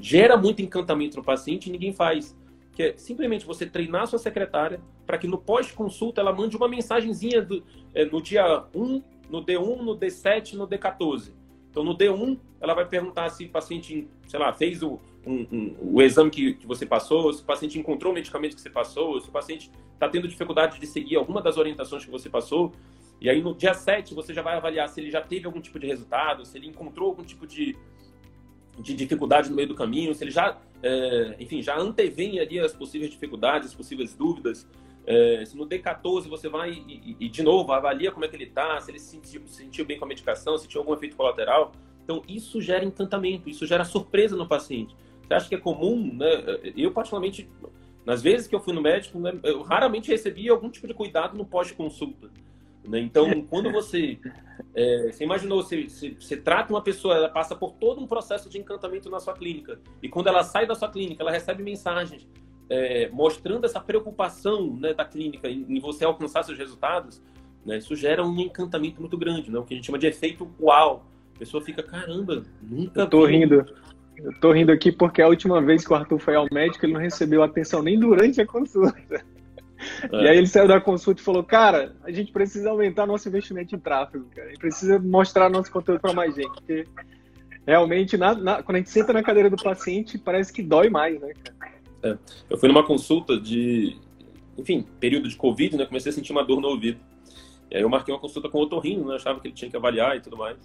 gera muito encantamento no paciente e ninguém faz. Que é simplesmente você treinar sua secretária para que no pós-consulta ela mande uma mensagenzinha do, é, no dia 1, no D1, no D7, no D14. Então, no D1, ela vai perguntar se o paciente, sei lá, fez o, um, um, o exame que, que você passou, se o paciente encontrou o medicamento que você passou, se o paciente está tendo dificuldade de seguir alguma das orientações que você passou. E aí no dia 7 você já vai avaliar se ele já teve algum tipo de resultado, se ele encontrou algum tipo de, de dificuldade no meio do caminho, se ele já, é, enfim, já antevém ali as possíveis dificuldades, as possíveis dúvidas. É, se no D14 você vai e, e, de novo avalia como é que ele está, se ele se sentiu, se sentiu bem com a medicação, se tinha algum efeito colateral. Então isso gera encantamento, isso gera surpresa no paciente. Você acha que é comum, né? Eu particularmente, nas vezes que eu fui no médico, né, eu raramente recebi algum tipo de cuidado no pós-consulta. Né? Então, quando você, é, você imaginou, você, você, você, trata uma pessoa, ela passa por todo um processo de encantamento na sua clínica, e quando ela sai da sua clínica, ela recebe mensagens é, mostrando essa preocupação né, da clínica em, em, você alcançar seus resultados, né, isso gera um encantamento muito grande, né, o que a gente chama de efeito uau. A pessoa fica, caramba, nunca.
Eu tô vi. rindo. Eu tô rindo aqui porque a última vez que o Arthur foi ao médico, ele não recebeu atenção nem durante a consulta. É. E aí ele saiu da consulta e falou, cara, a gente precisa aumentar nosso investimento em tráfego, cara. A gente precisa mostrar nosso conteúdo para mais gente. Porque realmente, na, na, quando a gente senta na cadeira do paciente, parece que dói mais, né, cara?
É. Eu fui numa consulta de, enfim, período de Covid, né? Comecei a sentir uma dor no ouvido. E aí eu marquei uma consulta com o otorrino, né? Eu achava que ele tinha que avaliar e tudo mais.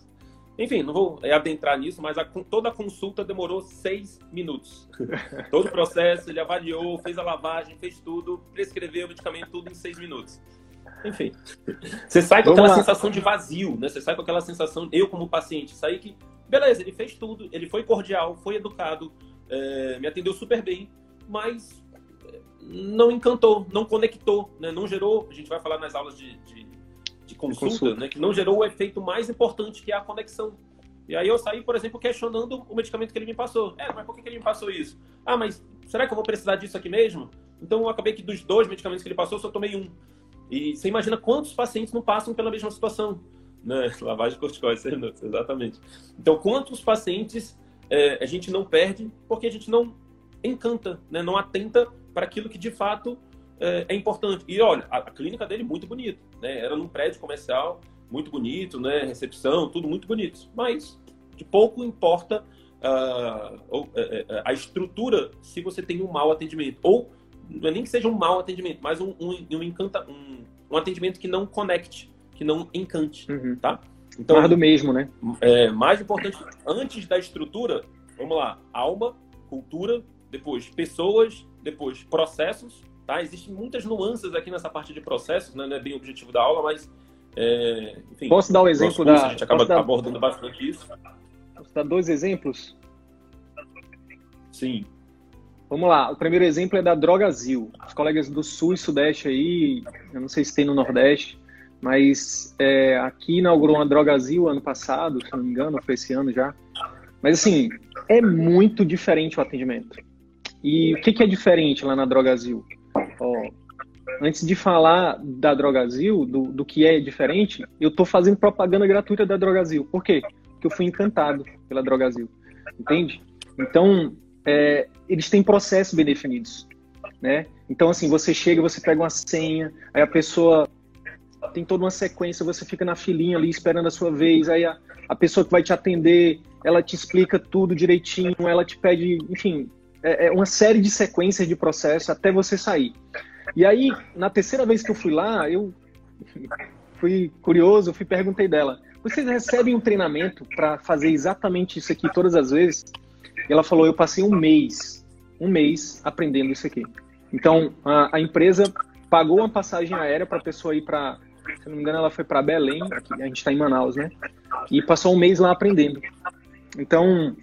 Enfim, não vou adentrar nisso, mas a, toda a consulta demorou seis minutos. Todo o processo, ele avaliou, fez a lavagem, fez tudo, prescreveu o medicamento, tudo em seis minutos. Enfim, você sai com Vamos aquela lá. sensação de vazio, né? Você sai com aquela sensação, eu como paciente, saí que, beleza, ele fez tudo, ele foi cordial, foi educado, é, me atendeu super bem, mas é, não encantou, não conectou, né? não gerou, a gente vai falar nas aulas de, de de consulta, consulta. Né, que não gerou o efeito mais importante, que é a conexão. E aí eu saí, por exemplo, questionando o medicamento que ele me passou. É, mas por que ele me passou isso? Ah, mas será que eu vou precisar disso aqui mesmo? Então eu acabei que dos dois medicamentos que ele passou, eu só tomei um. E você imagina quantos pacientes não passam pela mesma situação. Né? Lavagem de corticoide, exatamente. Então, quantos pacientes é, a gente não perde porque a gente não encanta, né? não atenta para aquilo que de fato é, é importante. E olha, a, a, clínica dele muito bonita, né? Era num prédio comercial, muito bonito, né? Recepção, tudo muito bonito. Mas de pouco importa uh, a estrutura se você tem um mau atendimento. Ou não é nem que seja um mau atendimento, mas um, um, um, encanta, um, um atendimento que não conecte, que não encante, uhum. tá?
Então, mais do mesmo, né?
É, mais importante, antes da estrutura, vamos lá, alma, cultura, depois pessoas, depois processos, tá? Existem muitas nuances aqui nessa parte de processos, né? não é bem o objetivo da aula, mas é, enfim,
Posso dar um exemplo da.
A gente acaba dar... abordando bastante isso.
Posso dar dois exemplos?
Sim.
Vamos lá. O primeiro exemplo é da Drogazil. Os colegas do Sul e Sudeste aí, eu não sei se tem no Nordeste, mas é, aqui inaugurou uma Drogazil ano passado, se não me engano, foi esse ano já. Mas assim, é muito diferente o atendimento. E o que, que é diferente lá na Drogazil? Ó, antes de falar da Drogazil, do, do que é diferente, eu estou fazendo propaganda gratuita da Drogazil. Por quê? Porque eu fui encantado pela Drogazil. Entende? Então, é, eles têm processos bem definidos. Né? Então, assim, você chega, você pega uma senha, aí a pessoa tem toda uma sequência, você fica na filinha ali esperando a sua vez, aí a, a pessoa que vai te atender, ela te explica tudo direitinho, ela te pede, enfim, é, é uma série de sequências de processo até você sair. E aí, na terceira vez que eu fui lá, eu fui curioso, fui perguntei dela: vocês recebem um treinamento para fazer exatamente isso aqui todas as vezes? E ela falou: eu passei um mês, um mês aprendendo isso aqui. Então, a, a empresa pagou uma passagem aérea para a pessoa ir para, se não me engano, ela foi para Belém, a gente está em Manaus, né? E passou um mês lá aprendendo. Então,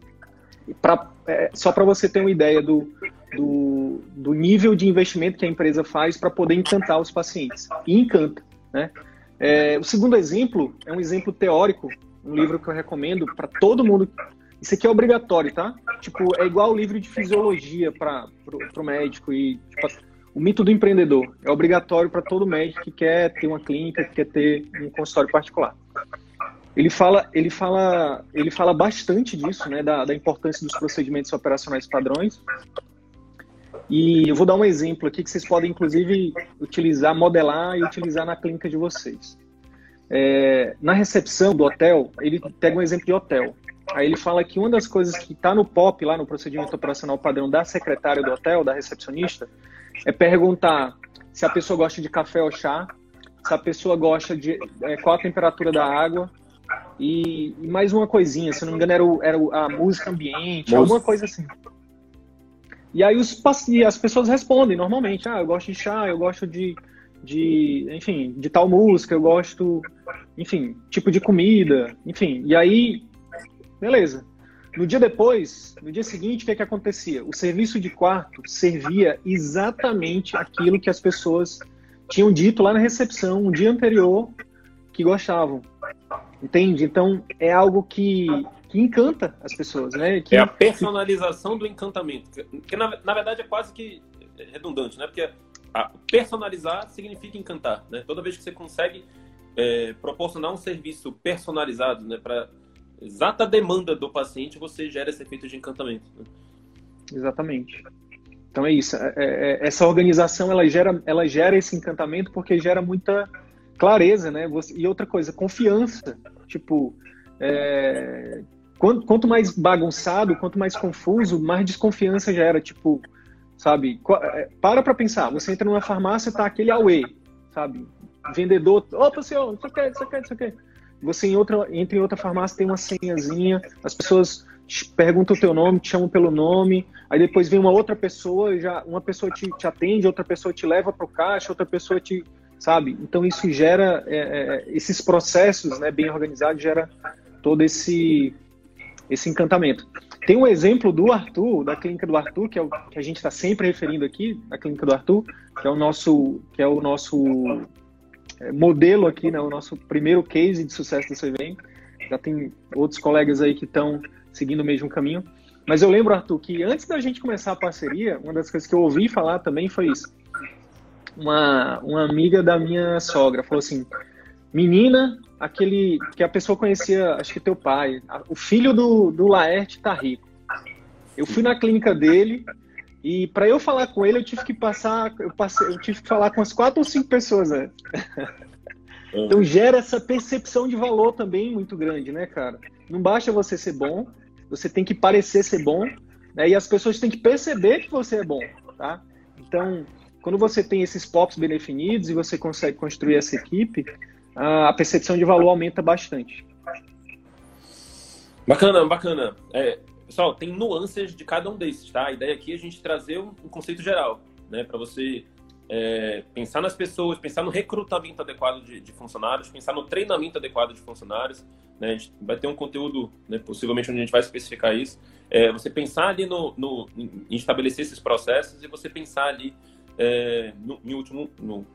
pra, é, só para você ter uma ideia do, do, do, nível de investimento que a empresa faz para poder encantar os pacientes. E encanta. Né? É, o segundo exemplo é um exemplo teórico, um livro que eu recomendo para todo mundo. Isso aqui é obrigatório, tá? Tipo, é igual o livro de fisiologia para o médico e tipo, o mito do empreendedor. É obrigatório para todo médico que quer ter uma clínica, que quer ter um consultório particular ele fala, ele fala, ele fala bastante disso, né, da, da, importância dos procedimentos operacionais padrões. E eu vou dar um exemplo aqui que vocês podem, inclusive, utilizar, modelar e utilizar na clínica de vocês. É, na recepção do hotel, ele pega um exemplo de hotel. Aí ele fala que uma das coisas que está no POP, lá no procedimento operacional padrão da secretária do hotel, da recepcionista, é perguntar se a pessoa gosta de café ou chá, se a pessoa gosta de é, qual a temperatura da água, e, e, mais uma coisinha, se não me engano, era, o, era a música ambiente, alguma coisa assim. E aí os, e as pessoas respondem normalmente, ah, eu gosto de chá, eu gosto de, de, enfim, de tal música, eu gosto, enfim, tipo de comida, enfim. E aí, beleza. No dia depois, no dia seguinte, o que, é que acontecia? O serviço de quarto servia exatamente aquilo que as pessoas tinham dito lá na recepção um dia anterior que gostavam. Entende? Então é algo que, que encanta as pessoas, né? Que,
é a personalização do encantamento. Que na, na verdade é quase que redundante, né? Porque a, personalizar significa encantar, né? Toda vez que você consegue é, proporcionar um serviço personalizado, né, para exata demanda do paciente, você gera esse efeito de encantamento. Né?
Exatamente. Então é isso. É, é, essa organização ela gera, ela gera esse encantamento porque gera muita clareza, né? E outra coisa, confiança. Tipo, é... quanto, quanto mais bagunçado, quanto mais confuso, mais desconfiança gera. Tipo, sabe? É, para pra pensar. Você entra numa farmácia, tá aquele away, sabe? Vendedor, opa, senhor, isso aqui, isso aqui, isso aqui. Você em outra, entra em outra farmácia, tem uma senhazinha, as pessoas perguntam o teu nome, te chamam pelo nome, aí depois vem uma outra pessoa, já uma pessoa te, te atende, outra pessoa te leva para o caixa, outra pessoa te sabe? Então isso gera é, é, esses processos, né, bem organizados, gera todo esse esse encantamento. Tem um exemplo do Arthur, da clínica do Arthur, que é o que a gente está sempre referindo aqui, a clínica do Arthur, que é o nosso que é o nosso é, modelo aqui, né, o nosso primeiro case de sucesso do CVM. Já tem outros colegas aí que estão seguindo o mesmo caminho. Mas eu lembro, Arthur, que antes da gente começar a parceria, uma das coisas que eu ouvi falar também foi isso uma, uma amiga da minha sogra falou assim: menina, aquele que a pessoa conhecia, acho que teu pai, o filho do, do Laerte tá rico. Eu fui na clínica dele e para eu falar com ele eu tive que passar, eu passei, eu tive que falar com as quatro ou cinco pessoas, né? Então gera essa percepção de valor também muito grande, né, cara? Não basta você ser bom, você tem que parecer ser bom, né? E as pessoas têm que perceber que você é bom, tá? Então, quando você tem esses POPs bem definidos e você consegue construir essa equipe, a percepção de valor aumenta bastante.
Bacana, bacana. É, pessoal, tem nuances de cada um desses, tá? A ideia aqui é a gente trazer um, conceito geral, né? Para você é, pensar nas pessoas, pensar no recrutamento adequado de, de, funcionários, pensar no treinamento adequado de funcionários. Né? A gente vai ter um conteúdo, né, possivelmente, onde a gente vai especificar isso. É, você pensar ali no, no, em estabelecer esses processos e você pensar ali é, no, último, no,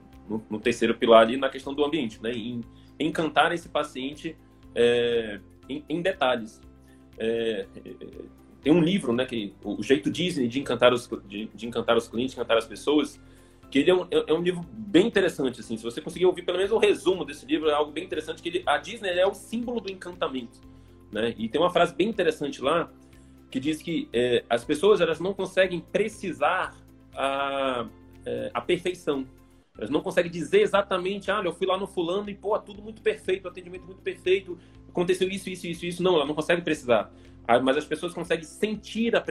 no, terceiro pilar ali na questão do ambiente, né? em encantar esse paciente é, em, em, detalhes. É, tem um livro, né, que o jeito Disney de encantar os de, de encantar os clientes, encantar as pessoas, que ele é um, é um livro bem interessante, assim. Se você conseguir ouvir pelo menos o um resumo desse livro, é algo bem interessante, que ele, a Disney é o símbolo do encantamento, né? E tem uma frase bem interessante lá, que diz que é, as pessoas, elas não conseguem precisar a, é, a perfeição. Elas não conseguem dizer exatamente, ah, eu fui lá no fulano e, pô, tudo muito perfeito, atendimento muito perfeito, aconteceu isso, isso, isso, isso. Não, ela não consegue precisar. Mas as pessoas conseguem sentir a,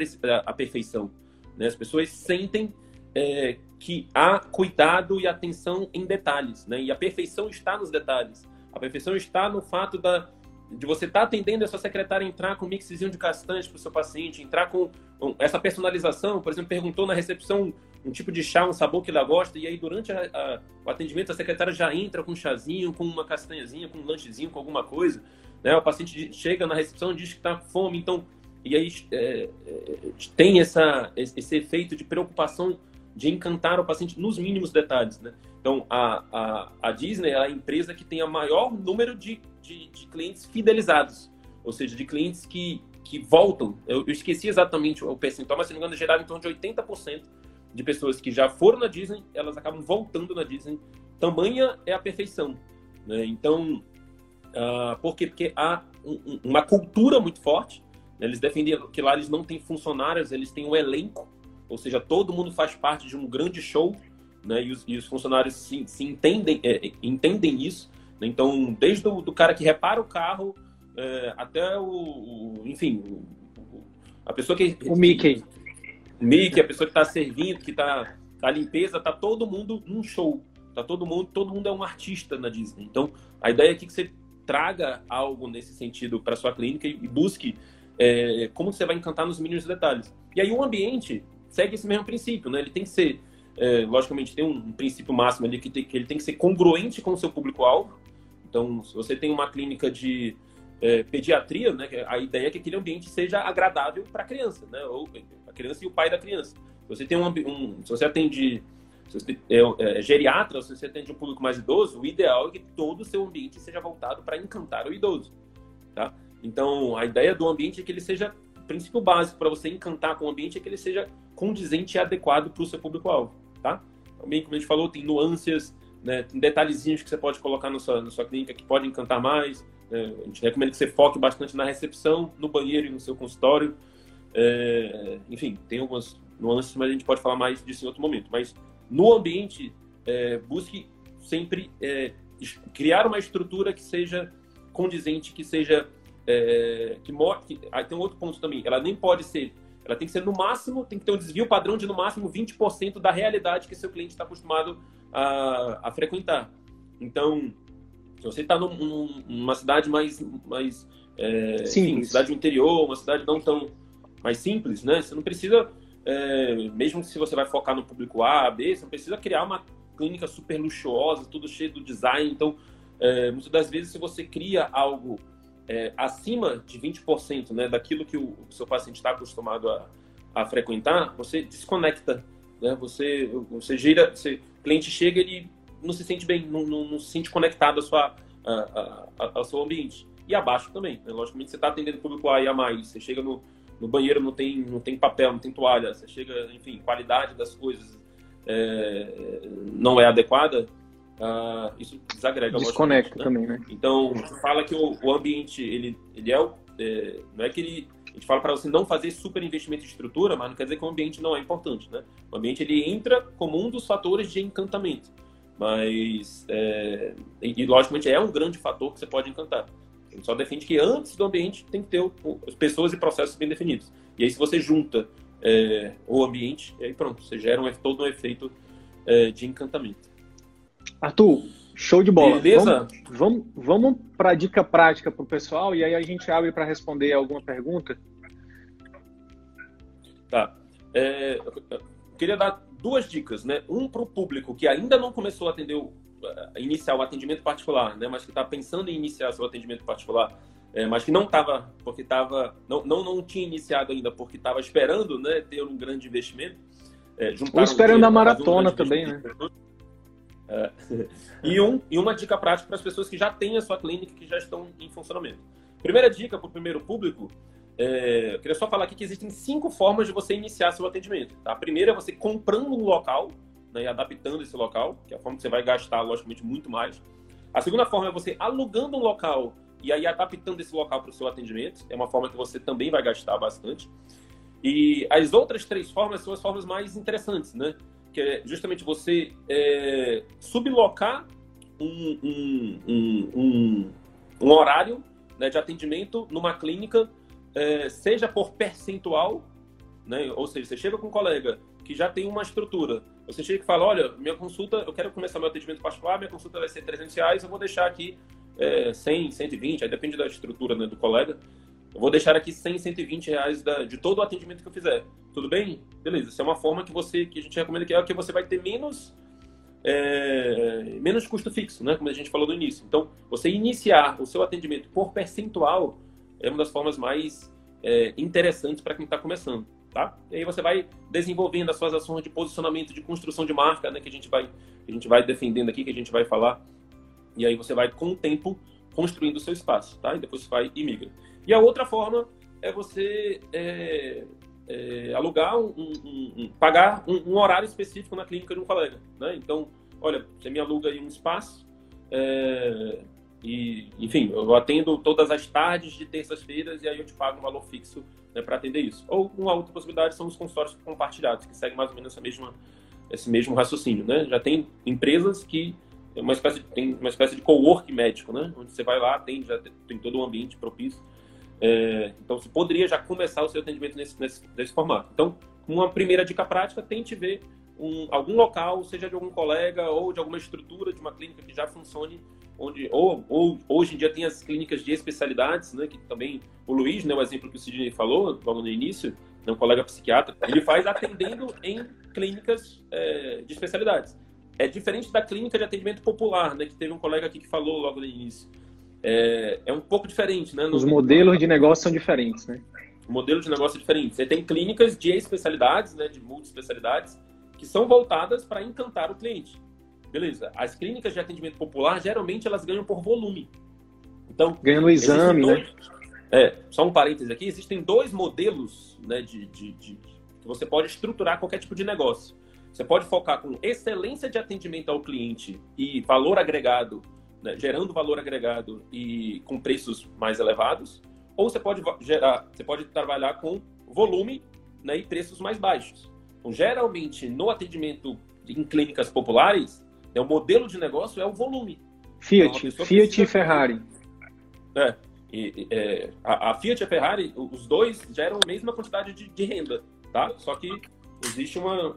a perfeição. Né? As pessoas sentem é, que há cuidado e atenção em detalhes, né? E a perfeição está nos detalhes. A perfeição está no fato da, de você estar tá atendendo a sua secretária entrar com um mixzinho de castanhas para o seu paciente, entrar com essa personalização, por exemplo, perguntou na recepção um tipo de chá, um sabor que ela gosta, e aí durante a, a, o atendimento a secretária já entra com um chazinho, com uma castanhazinha, com um lanchezinho, com alguma coisa. Né? O paciente chega na recepção e diz que está com fome, então... E aí é, é, tem essa, esse efeito de preocupação de encantar o paciente nos mínimos detalhes, né? Então, a, a, a Disney é a empresa que tem o maior número de, de, de, clientes fidelizados, ou seja, de clientes que, que voltam. Eu, eu esqueci exatamente o percentual, mas se não me engano, gerava em torno de 80% de pessoas que já foram na Disney, elas acabam voltando na Disney. Tamanha é a perfeição. Né? Então, uh, por quê? Porque há um, uma cultura muito forte. Né? Eles defendem que lá eles não têm funcionários, eles têm um elenco ou seja, todo mundo faz parte de um grande show, né? E os, e os funcionários se, se entendem, é, entendem isso. Né? Então, desde o cara que repara o carro é, até o, o enfim, a pessoa que
o Mickey,
Mickey, a pessoa que está servindo, que está a limpeza, tá todo mundo num show, tá todo mundo, todo mundo é um artista na Disney. Então, a ideia é que você traga algo nesse sentido para sua clínica e busque é, como você vai encantar nos mínimos detalhes. E aí o ambiente segue esse mesmo princípio, né? Ele tem que ser, é, logicamente, tem um princípio máximo ali que, tem, que ele tem que ser congruente com o seu público-alvo. Então, se você tem uma clínica de é, pediatria, né? A ideia é que aquele ambiente seja agradável para a criança, né? Ou a criança e o pai da criança. Você tem um, um se você atende se você é, é, geriatra, se você atende um público mais idoso, o ideal é que todo o seu ambiente seja voltado para encantar o idoso, tá? Então, a ideia do ambiente é que ele seja o princípio básico para você encantar com o ambiente é que ele seja condizente e adequado para o seu público-alvo, tá? Também, como a gente falou, tem nuances, né, tem detalhezinhos que você pode colocar na sua, na sua clínica que podem encantar mais. Né? A gente recomenda que você foque bastante na recepção, no banheiro e no seu consultório. É, enfim, tem algumas nuances, mas a gente pode falar mais disso em outro momento. Mas no ambiente, é, busque sempre é, criar uma estrutura que seja condizente, que seja é, que, que aí tem um outro ponto também. Ela nem pode ser ela tem que ser no máximo, tem que ter um desvio padrão de no máximo 20% da realidade que seu cliente está acostumado a, a frequentar. Então, se você está num, numa cidade mais, mais é, enfim, cidade do interior, uma cidade não tão mais simples, né? Você não precisa, é, mesmo se você vai focar no público A, B, você não precisa criar uma clínica super luxuosa, tudo cheio do design. Então, é, muitas das vezes, se você cria algo é, acima de 20% né, daquilo que o, o seu paciente está acostumado a, a, frequentar, você desconecta. Né? Você, você gira, você, o cliente chega ele não se sente bem, não, não, não se sente conectado à sua, a, a, ao seu ambiente. E abaixo também. Né? Logicamente, você está atendendo público A e A mais. Você chega no, no banheiro, não tem, não tem papel, não tem toalha. Você chega, enfim, qualidade das coisas é, não é adequada uh, isso desagrega.
Desconecta né? também, né?
Então, fala que o, o, ambiente, ele, ele é, é, não é que ele, a gente fala para você não fazer super investimento em estrutura, mas não quer dizer que o ambiente não é importante, né? O ambiente, ele entra como um dos fatores de encantamento, mas, é, e, logicamente é um grande fator que você pode encantar. A gente só defende que antes do ambiente tem que ter o, as pessoas e processos bem definidos. E aí, se você junta é, o ambiente, aí pronto, você gera um, todo um efeito é, de encantamento.
Arthur, show de bola. Beleza? Vamos, vamos, vamos para a dica prática para o pessoal e aí a gente abre para responder alguma pergunta.
Tá. É, eu queria dar duas dicas, né? Um para o público que ainda não começou a atender o, iniciar o atendimento particular, né? Mas que está pensando em iniciar seu atendimento particular, é, mas que não estava, porque estava, não, não, não tinha iniciado ainda, porque estava esperando, né? Ter um grande investimento.
É, Ou esperando a maratona um também, né?
É. E, um, e uma dica prática para as pessoas que já têm a sua clínica, que já estão em funcionamento. Primeira dica para o primeiro público, é, eu queria só falar aqui que existem cinco formas de você iniciar seu atendimento. Tá? A primeira é você comprando um local né, e adaptando esse local, que é a forma que você vai gastar, logicamente, muito mais. A segunda forma é você alugando um local e aí adaptando esse local para o seu atendimento. É uma forma que você também vai gastar bastante. E as outras três formas são as formas mais interessantes, né? Que é justamente você é, sublocar um, um, um, um, um horário né, de atendimento numa clínica é, seja por percentual, né? ou seja, você chega com um colega que já tem uma estrutura, você chega e fala, olha, minha consulta, eu quero começar meu atendimento particular, minha consulta vai ser 300 reais, eu vou deixar aqui é, 100, 120, aí depende da estrutura né, do colega, eu vou deixar aqui 100, 120 reais da, de todo o atendimento que eu fizer. Tudo bem? Beleza. Isso é uma forma que você que a gente recomenda que é que você vai ter menos é, menos custo fixo, né? Como a gente falou no início. Então, você iniciar o seu atendimento por percentual é uma das formas mais é, interessantes para quem está começando, tá? E aí você vai desenvolvendo as suas ações de posicionamento, de construção de marca, né? Que a gente vai, a gente vai defendendo aqui, que a gente vai falar. E aí você vai, com o tempo, construindo o seu espaço, tá? E depois você vai e migra. E a outra forma é você é, é, alugar, um, um, um pagar um, horário específico na clínica de um colega, né? Então, olha, você me aluga aí um espaço, é, e, enfim, eu atendo todas as tardes de terças-feiras e aí eu te pago um valor fixo né, para atender isso. Ou uma outra possibilidade são os consultórios compartilhados, que seguem mais ou menos essa mesma, esse mesmo raciocínio. Né? Já tem empresas que uma espécie, tem uma espécie de co-work médico, né? onde você vai lá, tem, já tem todo um ambiente propício. É, então, você poderia já começar o seu atendimento nesse, nesse, nesse formato. Então, uma primeira dica prática, tente ver um, algum local, seja de algum colega ou de alguma estrutura de uma clínica que já funcione onde ou, ou, hoje em dia tem as clínicas de especialidades, né, que também o Luiz, né, o exemplo que o Sidney falou logo no início, né, um colega psiquiatra, ele faz atendendo em clínicas é, de especialidades. É diferente da clínica de atendimento popular, né, que teve um colega aqui que falou logo no início. É, é um pouco diferente, né?
No... Os modelos de negócio são diferentes, né?
O modelo de negócio é diferente. Você tem clínicas de especialidades, né, de multiespecialidades, que são voltadas para encantar o cliente. Beleza. As clínicas de atendimento popular, geralmente, elas ganham por volume. Então,
Ganha no exame, né? dois, né?
É, só um parênteses aqui. Existem dois modelos né, de, de, de, que você pode estruturar qualquer tipo de negócio. Você pode focar com excelência de atendimento ao cliente e valor agregado, né, gerando valor agregado e com preços mais elevados. Ou você pode gerar, você pode trabalhar com volume né, e preços mais baixos. Então, geralmente, no atendimento em clínicas populares, é o modelo de negócio é o volume.
Fiat, então, Fiat e Ferrari.
É, e, é, a, a, Fiat e a Ferrari, os dois geram a mesma quantidade de, de renda, tá? Só que existe uma,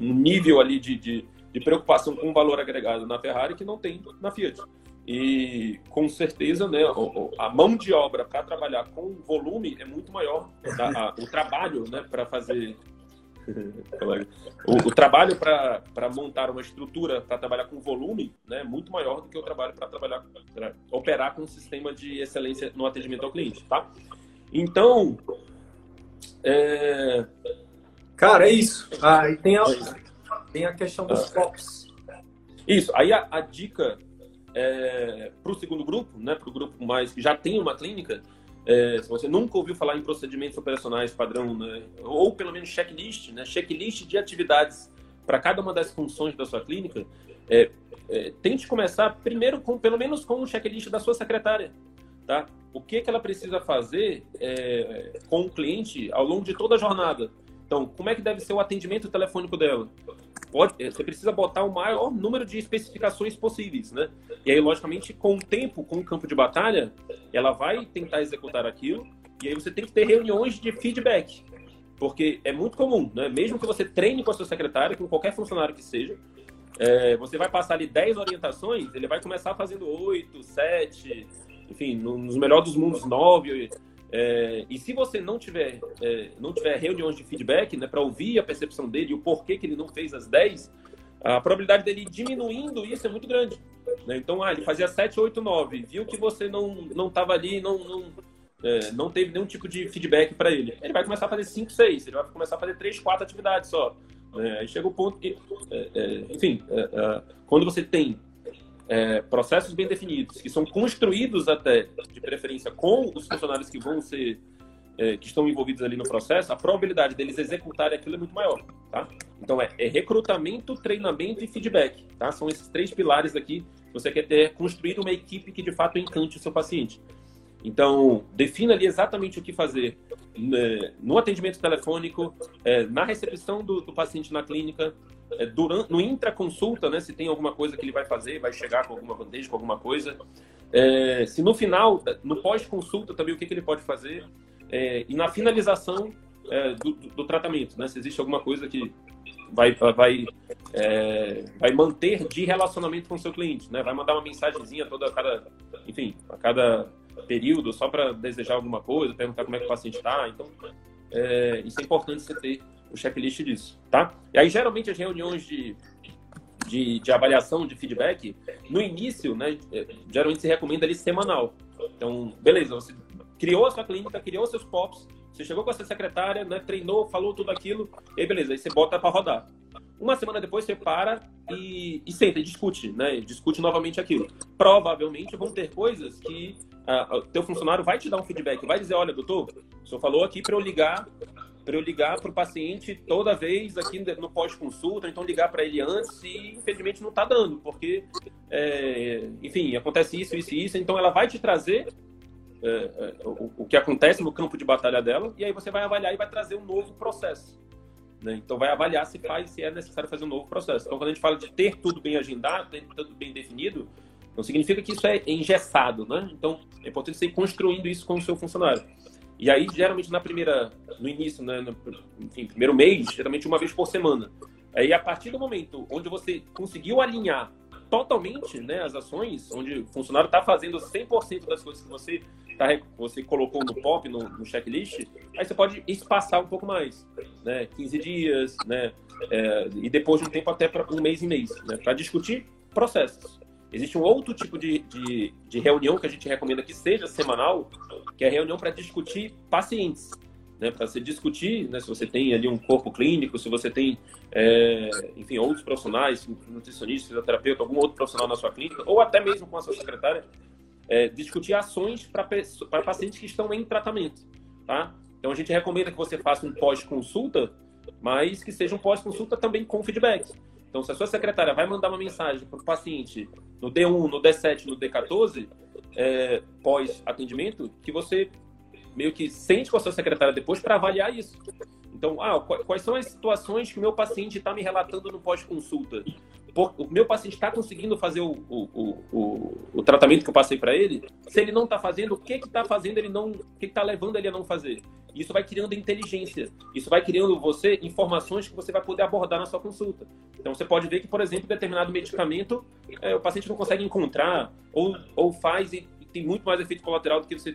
um nível ali de, de, de, preocupação com o valor agregado na Ferrari que não tem na Fiat. E com certeza, né, a mão de obra para trabalhar com volume é muito maior. Tá? O trabalho, né, para fazer o, o, trabalho para montar uma estrutura para trabalhar com volume né, é muito maior do que o trabalho para trabalhar pra operar com um sistema de excelência no atendimento ao cliente, tá? Então, é...
cara, é isso. Ah, e tem a, tem a questão dos POPs.
Isso. Aí a, a dica é, para o segundo grupo, né, para o grupo mais que já tem uma clínica, é, se você nunca ouviu falar em procedimentos operacionais padrão, né, ou pelo menos checklist, né, checklist de atividades para cada uma das funções da sua clínica, é, é, tente começar primeiro com, pelo menos com um checklist da sua secretária, tá? O que, que ela precisa fazer é, com o cliente ao longo de toda a jornada? Então, como é que deve ser o atendimento telefônico dela? Pode, é, você precisa botar o maior número de especificações possíveis, né? E aí, logicamente, com o tempo, com o campo de batalha, ela vai tentar executar aquilo, e aí você tem que ter reuniões de feedback. Porque é muito comum, né? Mesmo que você treine com a sua secretária, com qualquer funcionário que seja, é, você vai passar ali 10 orientações, ele vai começar fazendo 8, 7, enfim, nos melhores dos mundos, 9, É, e se você não tiver, é, não tiver reuniões de feedback, né, para ouvir a percepção dele e o porquê que ele não fez as 10, a probabilidade dele diminuindo isso é muito grande. Né? Então, ah, ele fazia 7, 8, 9, viu que você não estava ali, não, não, é, não teve nenhum tipo de feedback para ele. Ele vai começar a fazer 5, 6, ele vai começar a fazer 3, 4 atividades só. É, aí chega o ponto que, é, é, enfim, é, quando você tem processos bem definidos, que são construídos até, de preferência, com os funcionários que vão ser é, que estão envolvidos ali no processo, a probabilidade deles executarem aquilo é muito maior, tá? Então é, é, recrutamento, treinamento e feedback, tá? São esses três pilares aqui. Você quer ter construir uma equipe que de fato encante o seu paciente. Então defina ali exatamente o que fazer né, no atendimento telefônico, é, na recepção do, do, paciente na clínica, é, durante, no intraconsulta, né? Se tem alguma coisa que ele vai fazer, vai chegar com alguma bandeja, com alguma coisa. É, se no final, no pós-consulta também, o que, que ele pode fazer é, e na finalização é, do, do, tratamento, né? Se existe alguma coisa que vai, vai, é, vai manter de relacionamento com o seu cliente, né? Vai mandar uma mensagenzinha toda a cada, enfim, a cada período só para desejar alguma coisa, perguntar como é que o paciente está. Então, é, isso é importante você ter o checklist disso, tá? E aí, geralmente, as reuniões de, de, de avaliação, de feedback, no início, né, é, geralmente se recomenda ali semanal. Então, beleza, você criou a sua clínica, criou seus POPs, você chegou com a sua secretária, né, treinou, falou tudo aquilo, e aí beleza, aí você bota para rodar. Uma semana depois você para e, e senta e discute, né? Discute novamente aquilo. Provavelmente vão ter coisas que o teu funcionário vai te dar um feedback, vai dizer, olha, doutor, o senhor falou aqui para eu ligar para eu ligar para o paciente toda vez aqui no pós-consulta, então ligar para ele antes e infelizmente não está dando, porque, é, enfim, acontece isso, isso e isso, então ela vai te trazer é, é, o, o, que acontece no campo de batalha dela, e aí você vai avaliar e vai trazer um novo processo. Né? Então vai avaliar se faz, se é necessário fazer um novo processo. Então quando a gente fala de ter tudo bem agendado, ter tudo bem definido, não significa que isso é engessado, né? Então é importante você ir construindo isso com o seu funcionário. E aí geralmente na primeira, no início, né, no, enfim, primeiro mês, geralmente uma vez por semana. Aí a partir do momento onde você conseguiu alinhar totalmente né, as ações, onde o funcionário está fazendo 100% das coisas que você tá, você colocou no POP, no, no, checklist, aí você pode espaçar um pouco mais, né? 15 dias, né? É, e depois de um tempo até para um mês e mês, né? Para discutir processos. Existe um outro tipo de, de, de, reunião que a gente recomenda que seja semanal, que é a reunião para discutir pacientes. Né, para se discutir né, se você tem ali um corpo clínico, se você tem, é, enfim, outros profissionais, nutricionista, fisioterapeuta, algum outro profissional na sua clínica, ou até mesmo com a sua secretária, é, discutir ações para pacientes que estão em tratamento, tá? Então a gente recomenda que você faça um pós-consulta, mas que seja um pós-consulta também com feedback. Então, se a sua secretária vai mandar uma mensagem para o paciente no D1, no D7, no D14, é, pós-atendimento, que você meio que sente com a sua secretária depois para avaliar isso. Então, ah, quais são as situações que o meu paciente está me relatando no pós-consulta? o meu paciente está conseguindo fazer o, o, o, o, tratamento que eu passei para ele, se ele não está fazendo, o que está fazendo ele não, o que está levando ele a não fazer? Isso vai criando inteligência, isso vai criando você informações que você vai poder abordar na sua consulta. Então você pode ver que, por exemplo, determinado medicamento é, o paciente não consegue encontrar ou, ou faz e, tem muito mais efeito colateral do que você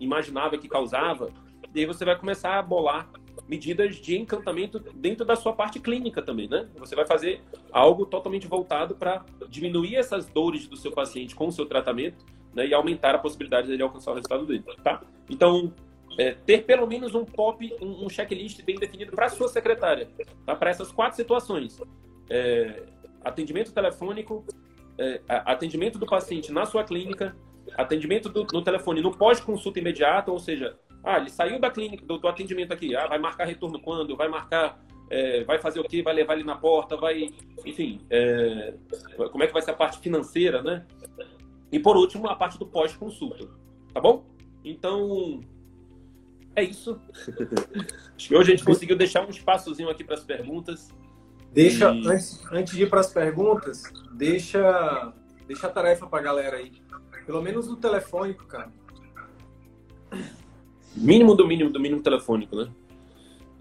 imaginava que causava. E aí você vai começar a bolar medidas de encantamento dentro da sua parte clínica também, né? Você vai fazer algo totalmente voltado para diminuir essas dores do seu paciente com o seu tratamento né, e aumentar a possibilidade dele alcançar o resultado dele, tá? Então, é, ter pelo menos um POP, um, um checklist bem definido para sua secretária, tá? Para essas quatro situações. É, atendimento telefônico, é, atendimento do paciente na sua clínica, atendimento do, no telefone no pós-consulta imediata, ou seja, ah, ele saiu da clínica, do, do atendimento aqui. Ah, vai marcar retorno quando? Vai marcar. É, vai fazer o quê? Vai levar ele na porta? Vai. Enfim, é, como é que vai ser a parte financeira, né? E por último, a parte do pós-consulta. Tá bom? Então. É isso. Acho que hoje a gente conseguiu deixar um espaçozinho aqui para as perguntas.
Deixa, e... antes, antes de ir para as perguntas, deixa, deixa a tarefa para a galera aí. Pelo menos no telefônico, cara
mínimo do mínimo do mínimo telefônico, né?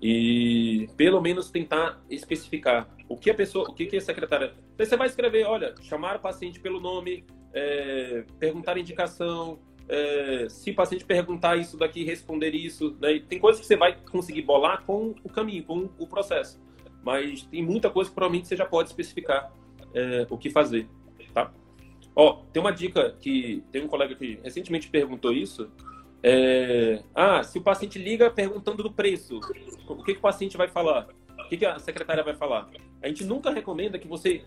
E pelo menos tentar especificar o que a pessoa, o que, que a secretária. Você vai escrever, olha, chamar o paciente pelo nome, é, perguntar indicação, é, se o paciente perguntar isso daqui, responder isso. Né? tem coisas que você vai conseguir bolar com o caminho, com o processo. Mas tem muita coisa que provavelmente você já pode especificar é, o que fazer. Tá? Ó, tem uma dica que tem um colega que recentemente perguntou isso. É, ah, se o paciente liga perguntando do preço, o que, que o paciente vai falar? O que, que a secretária vai falar? A gente nunca recomenda que você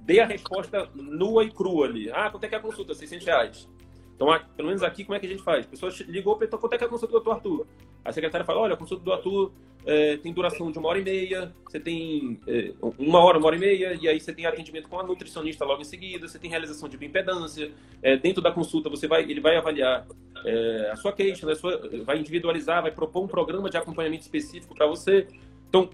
dê a resposta nua e crua ali. Ah, quanto é que é a consulta? 600 reais. Então, pelo menos aqui, como é que a gente faz? A pessoa ligou, perguntou quanto é que é a consulta do Dr. Arthur. A secretária fala, olha, a consulta do Arthur é, tem duração de uma hora e meia, você tem é, uma hora, uma hora e meia, e aí você tem atendimento com a nutricionista logo em seguida, você tem realização de bioimpedância. É, dentro da consulta, você vai, ele vai avaliar é, a sua queixa, né, sua, vai individualizar, vai propor um programa de acompanhamento específico para você. Então,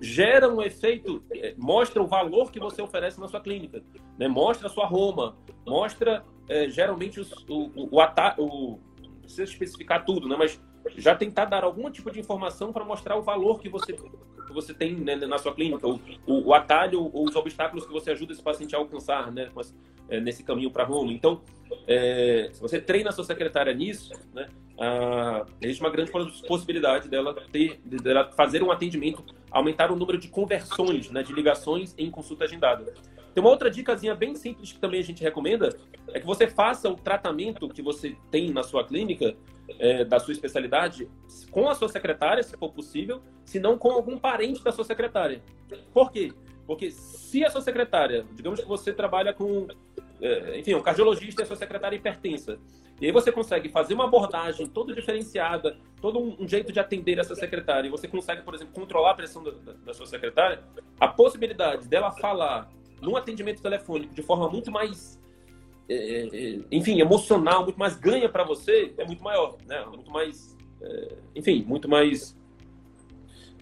gera um efeito, é, mostra o valor que você oferece na sua clínica, né? mostra a sua Roma, mostra é, geralmente os, o, o, o, o, não precisa especificar tudo, né? mas já tentar dar algum tipo de informação para mostrar o valor que você, que você tem né, na sua clínica, o, o, o atalho ou os obstáculos que você ajuda esse paciente a alcançar né, é, nesse caminho para Roma. Então, é, se você treina a sua secretária nisso, né, ah, existe uma grande possibilidade dela, ter, dela fazer um atendimento, aumentar o número de conversões, né, de ligações em consulta agendada. Tem uma outra dicasinha bem simples que também a gente recomenda, é que você faça o tratamento que você tem na sua clínica, é, da sua especialidade, com a sua secretária, se for possível, se não com algum parente da sua secretária. Por quê? Porque se a sua secretária, digamos que você trabalha com, é, enfim, um cardiologista e a sua secretária hipertensa, e aí você consegue fazer uma abordagem toda diferenciada, todo um, um jeito de atender essa secretária, e você consegue, por exemplo, controlar a pressão da, da, da sua secretária, a possibilidade dela falar num atendimento telefônico de forma muito mais, é, é, é enfim, emocional, muito mais ganha para você, é muito maior, né? Muito mais, é, enfim, muito mais,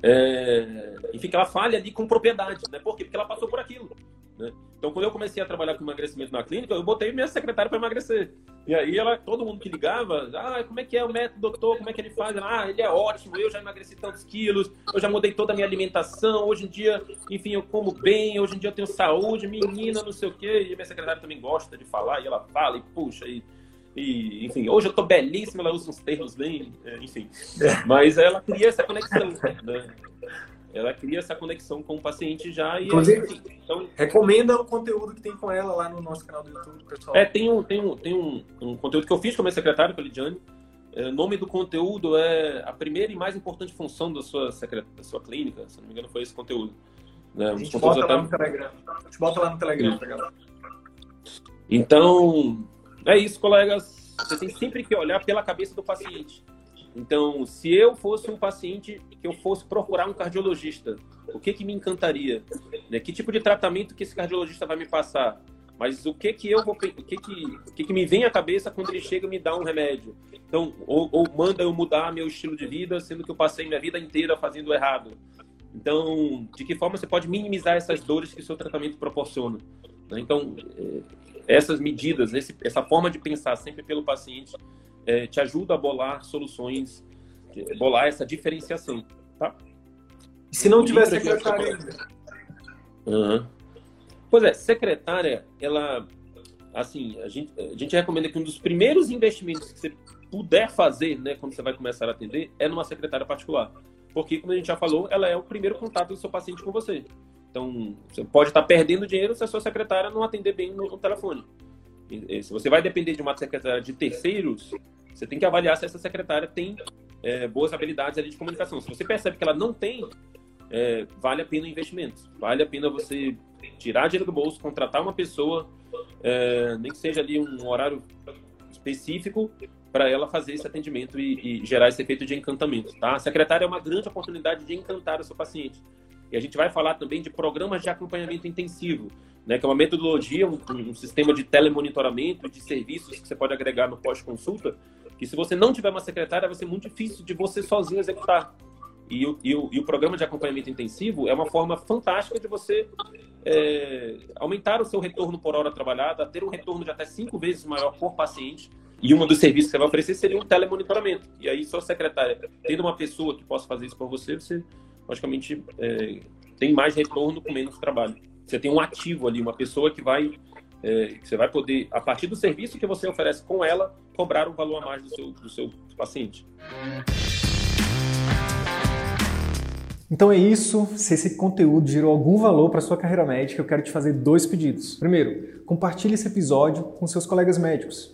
é, enfim, que ela fale ali com propriedade, né? Por quê? Porque ela passou por aquilo. Né? Então, quando eu comecei a trabalhar com emagrecimento na clínica, eu botei minha secretária para emagrecer. E aí, ela, todo mundo que ligava, ah, como é que é o método, doutor? Como é que ele faz? Ah, ele é ótimo, eu já emagreci tantos quilos, eu já mudei toda a minha alimentação, hoje em dia, enfim, eu como bem, hoje em dia eu tenho saúde, menina, não sei o quê. E minha secretária também gosta de falar, e ela fala, e puxa, e, e enfim, hoje eu tô belíssima, ela usa uns termos bem, é, enfim. Mas ela cria essa conexão, né? Ela cria essa conexão com o paciente já e
Inclusive, então, recomenda o conteúdo que tem com ela lá no nosso canal do YouTube, pessoal.
É, tem um, tem um, tem um, um conteúdo que eu fiz com a minha secretária, com a Lidiane. É, o nome do conteúdo é a primeira e mais importante função da sua, secret... da sua clínica, se não me engano, foi esse conteúdo.
Né? A gente bota lá no Telegram. A gente bota lá no Telegram,
galera. Então, é isso, colegas. Você tem sempre que olhar pela cabeça do paciente. Então, se eu fosse um paciente que eu fosse procurar um cardiologista, o que que me encantaria? Né? Que tipo de tratamento que esse cardiologista vai me passar? Mas o que que eu vou, o que que, o que que me vem à cabeça quando ele chega e me dá um remédio? Então, ou, ou manda eu mudar meu estilo de vida, sendo que eu passei minha vida inteira fazendo errado. Então, de que forma você pode minimizar essas dores que o seu tratamento proporciona? Né? Então, eh, essas medidas, essa forma de pensar sempre pelo paciente, é, te ajuda a bolar soluções, bolar essa diferenciação, tá?
E se não tiver secretária?
Uhum. Pois é, secretária, ela, assim, a gente, a gente recomenda que um dos primeiros investimentos que você puder fazer, né, quando você vai começar a atender, é numa secretária particular. Porque, como a gente já falou, ela é o primeiro contato do seu paciente com você. Então, você pode estar perdendo dinheiro se a sua secretária não atender bem no telefone. Se você vai depender de uma secretária de terceiros, você tem que avaliar se essa secretária tem é, boas habilidades ali de comunicação. Se você percebe que ela não tem, é, vale a pena o investimento. Vale a pena você tirar dinheiro do bolso, contratar uma pessoa, é, nem que seja ali um horário específico para ela fazer esse atendimento e, e, gerar esse efeito de encantamento. Tá? A secretária é uma grande oportunidade de encantar o seu paciente. E a gente vai falar também de programas de acompanhamento intensivo né, que é uma metodologia, um, um sistema de telemonitoramento, de serviços que você pode agregar no pós-consulta, que se você não tiver uma secretária, vai ser muito difícil de você sozinho executar. E o, e o, e o programa de acompanhamento intensivo é uma forma fantástica de você é, aumentar o seu retorno por hora trabalhada, ter um retorno de até cinco vezes maior por paciente. E um dos serviços que você vai oferecer seria um telemonitoramento. E aí, sua secretária, tendo uma pessoa que possa fazer isso por você, você, logicamente, é, tem mais retorno com menos trabalho. Você tem um ativo ali, uma pessoa que vai, é, que você vai poder, a partir do serviço que você oferece com ela, cobrar um valor a mais do seu, do seu paciente.
Então é isso. Se esse conteúdo gerou algum valor para sua carreira médica, eu quero te fazer dois pedidos. Primeiro, compartilhe esse episódio com seus colegas médicos,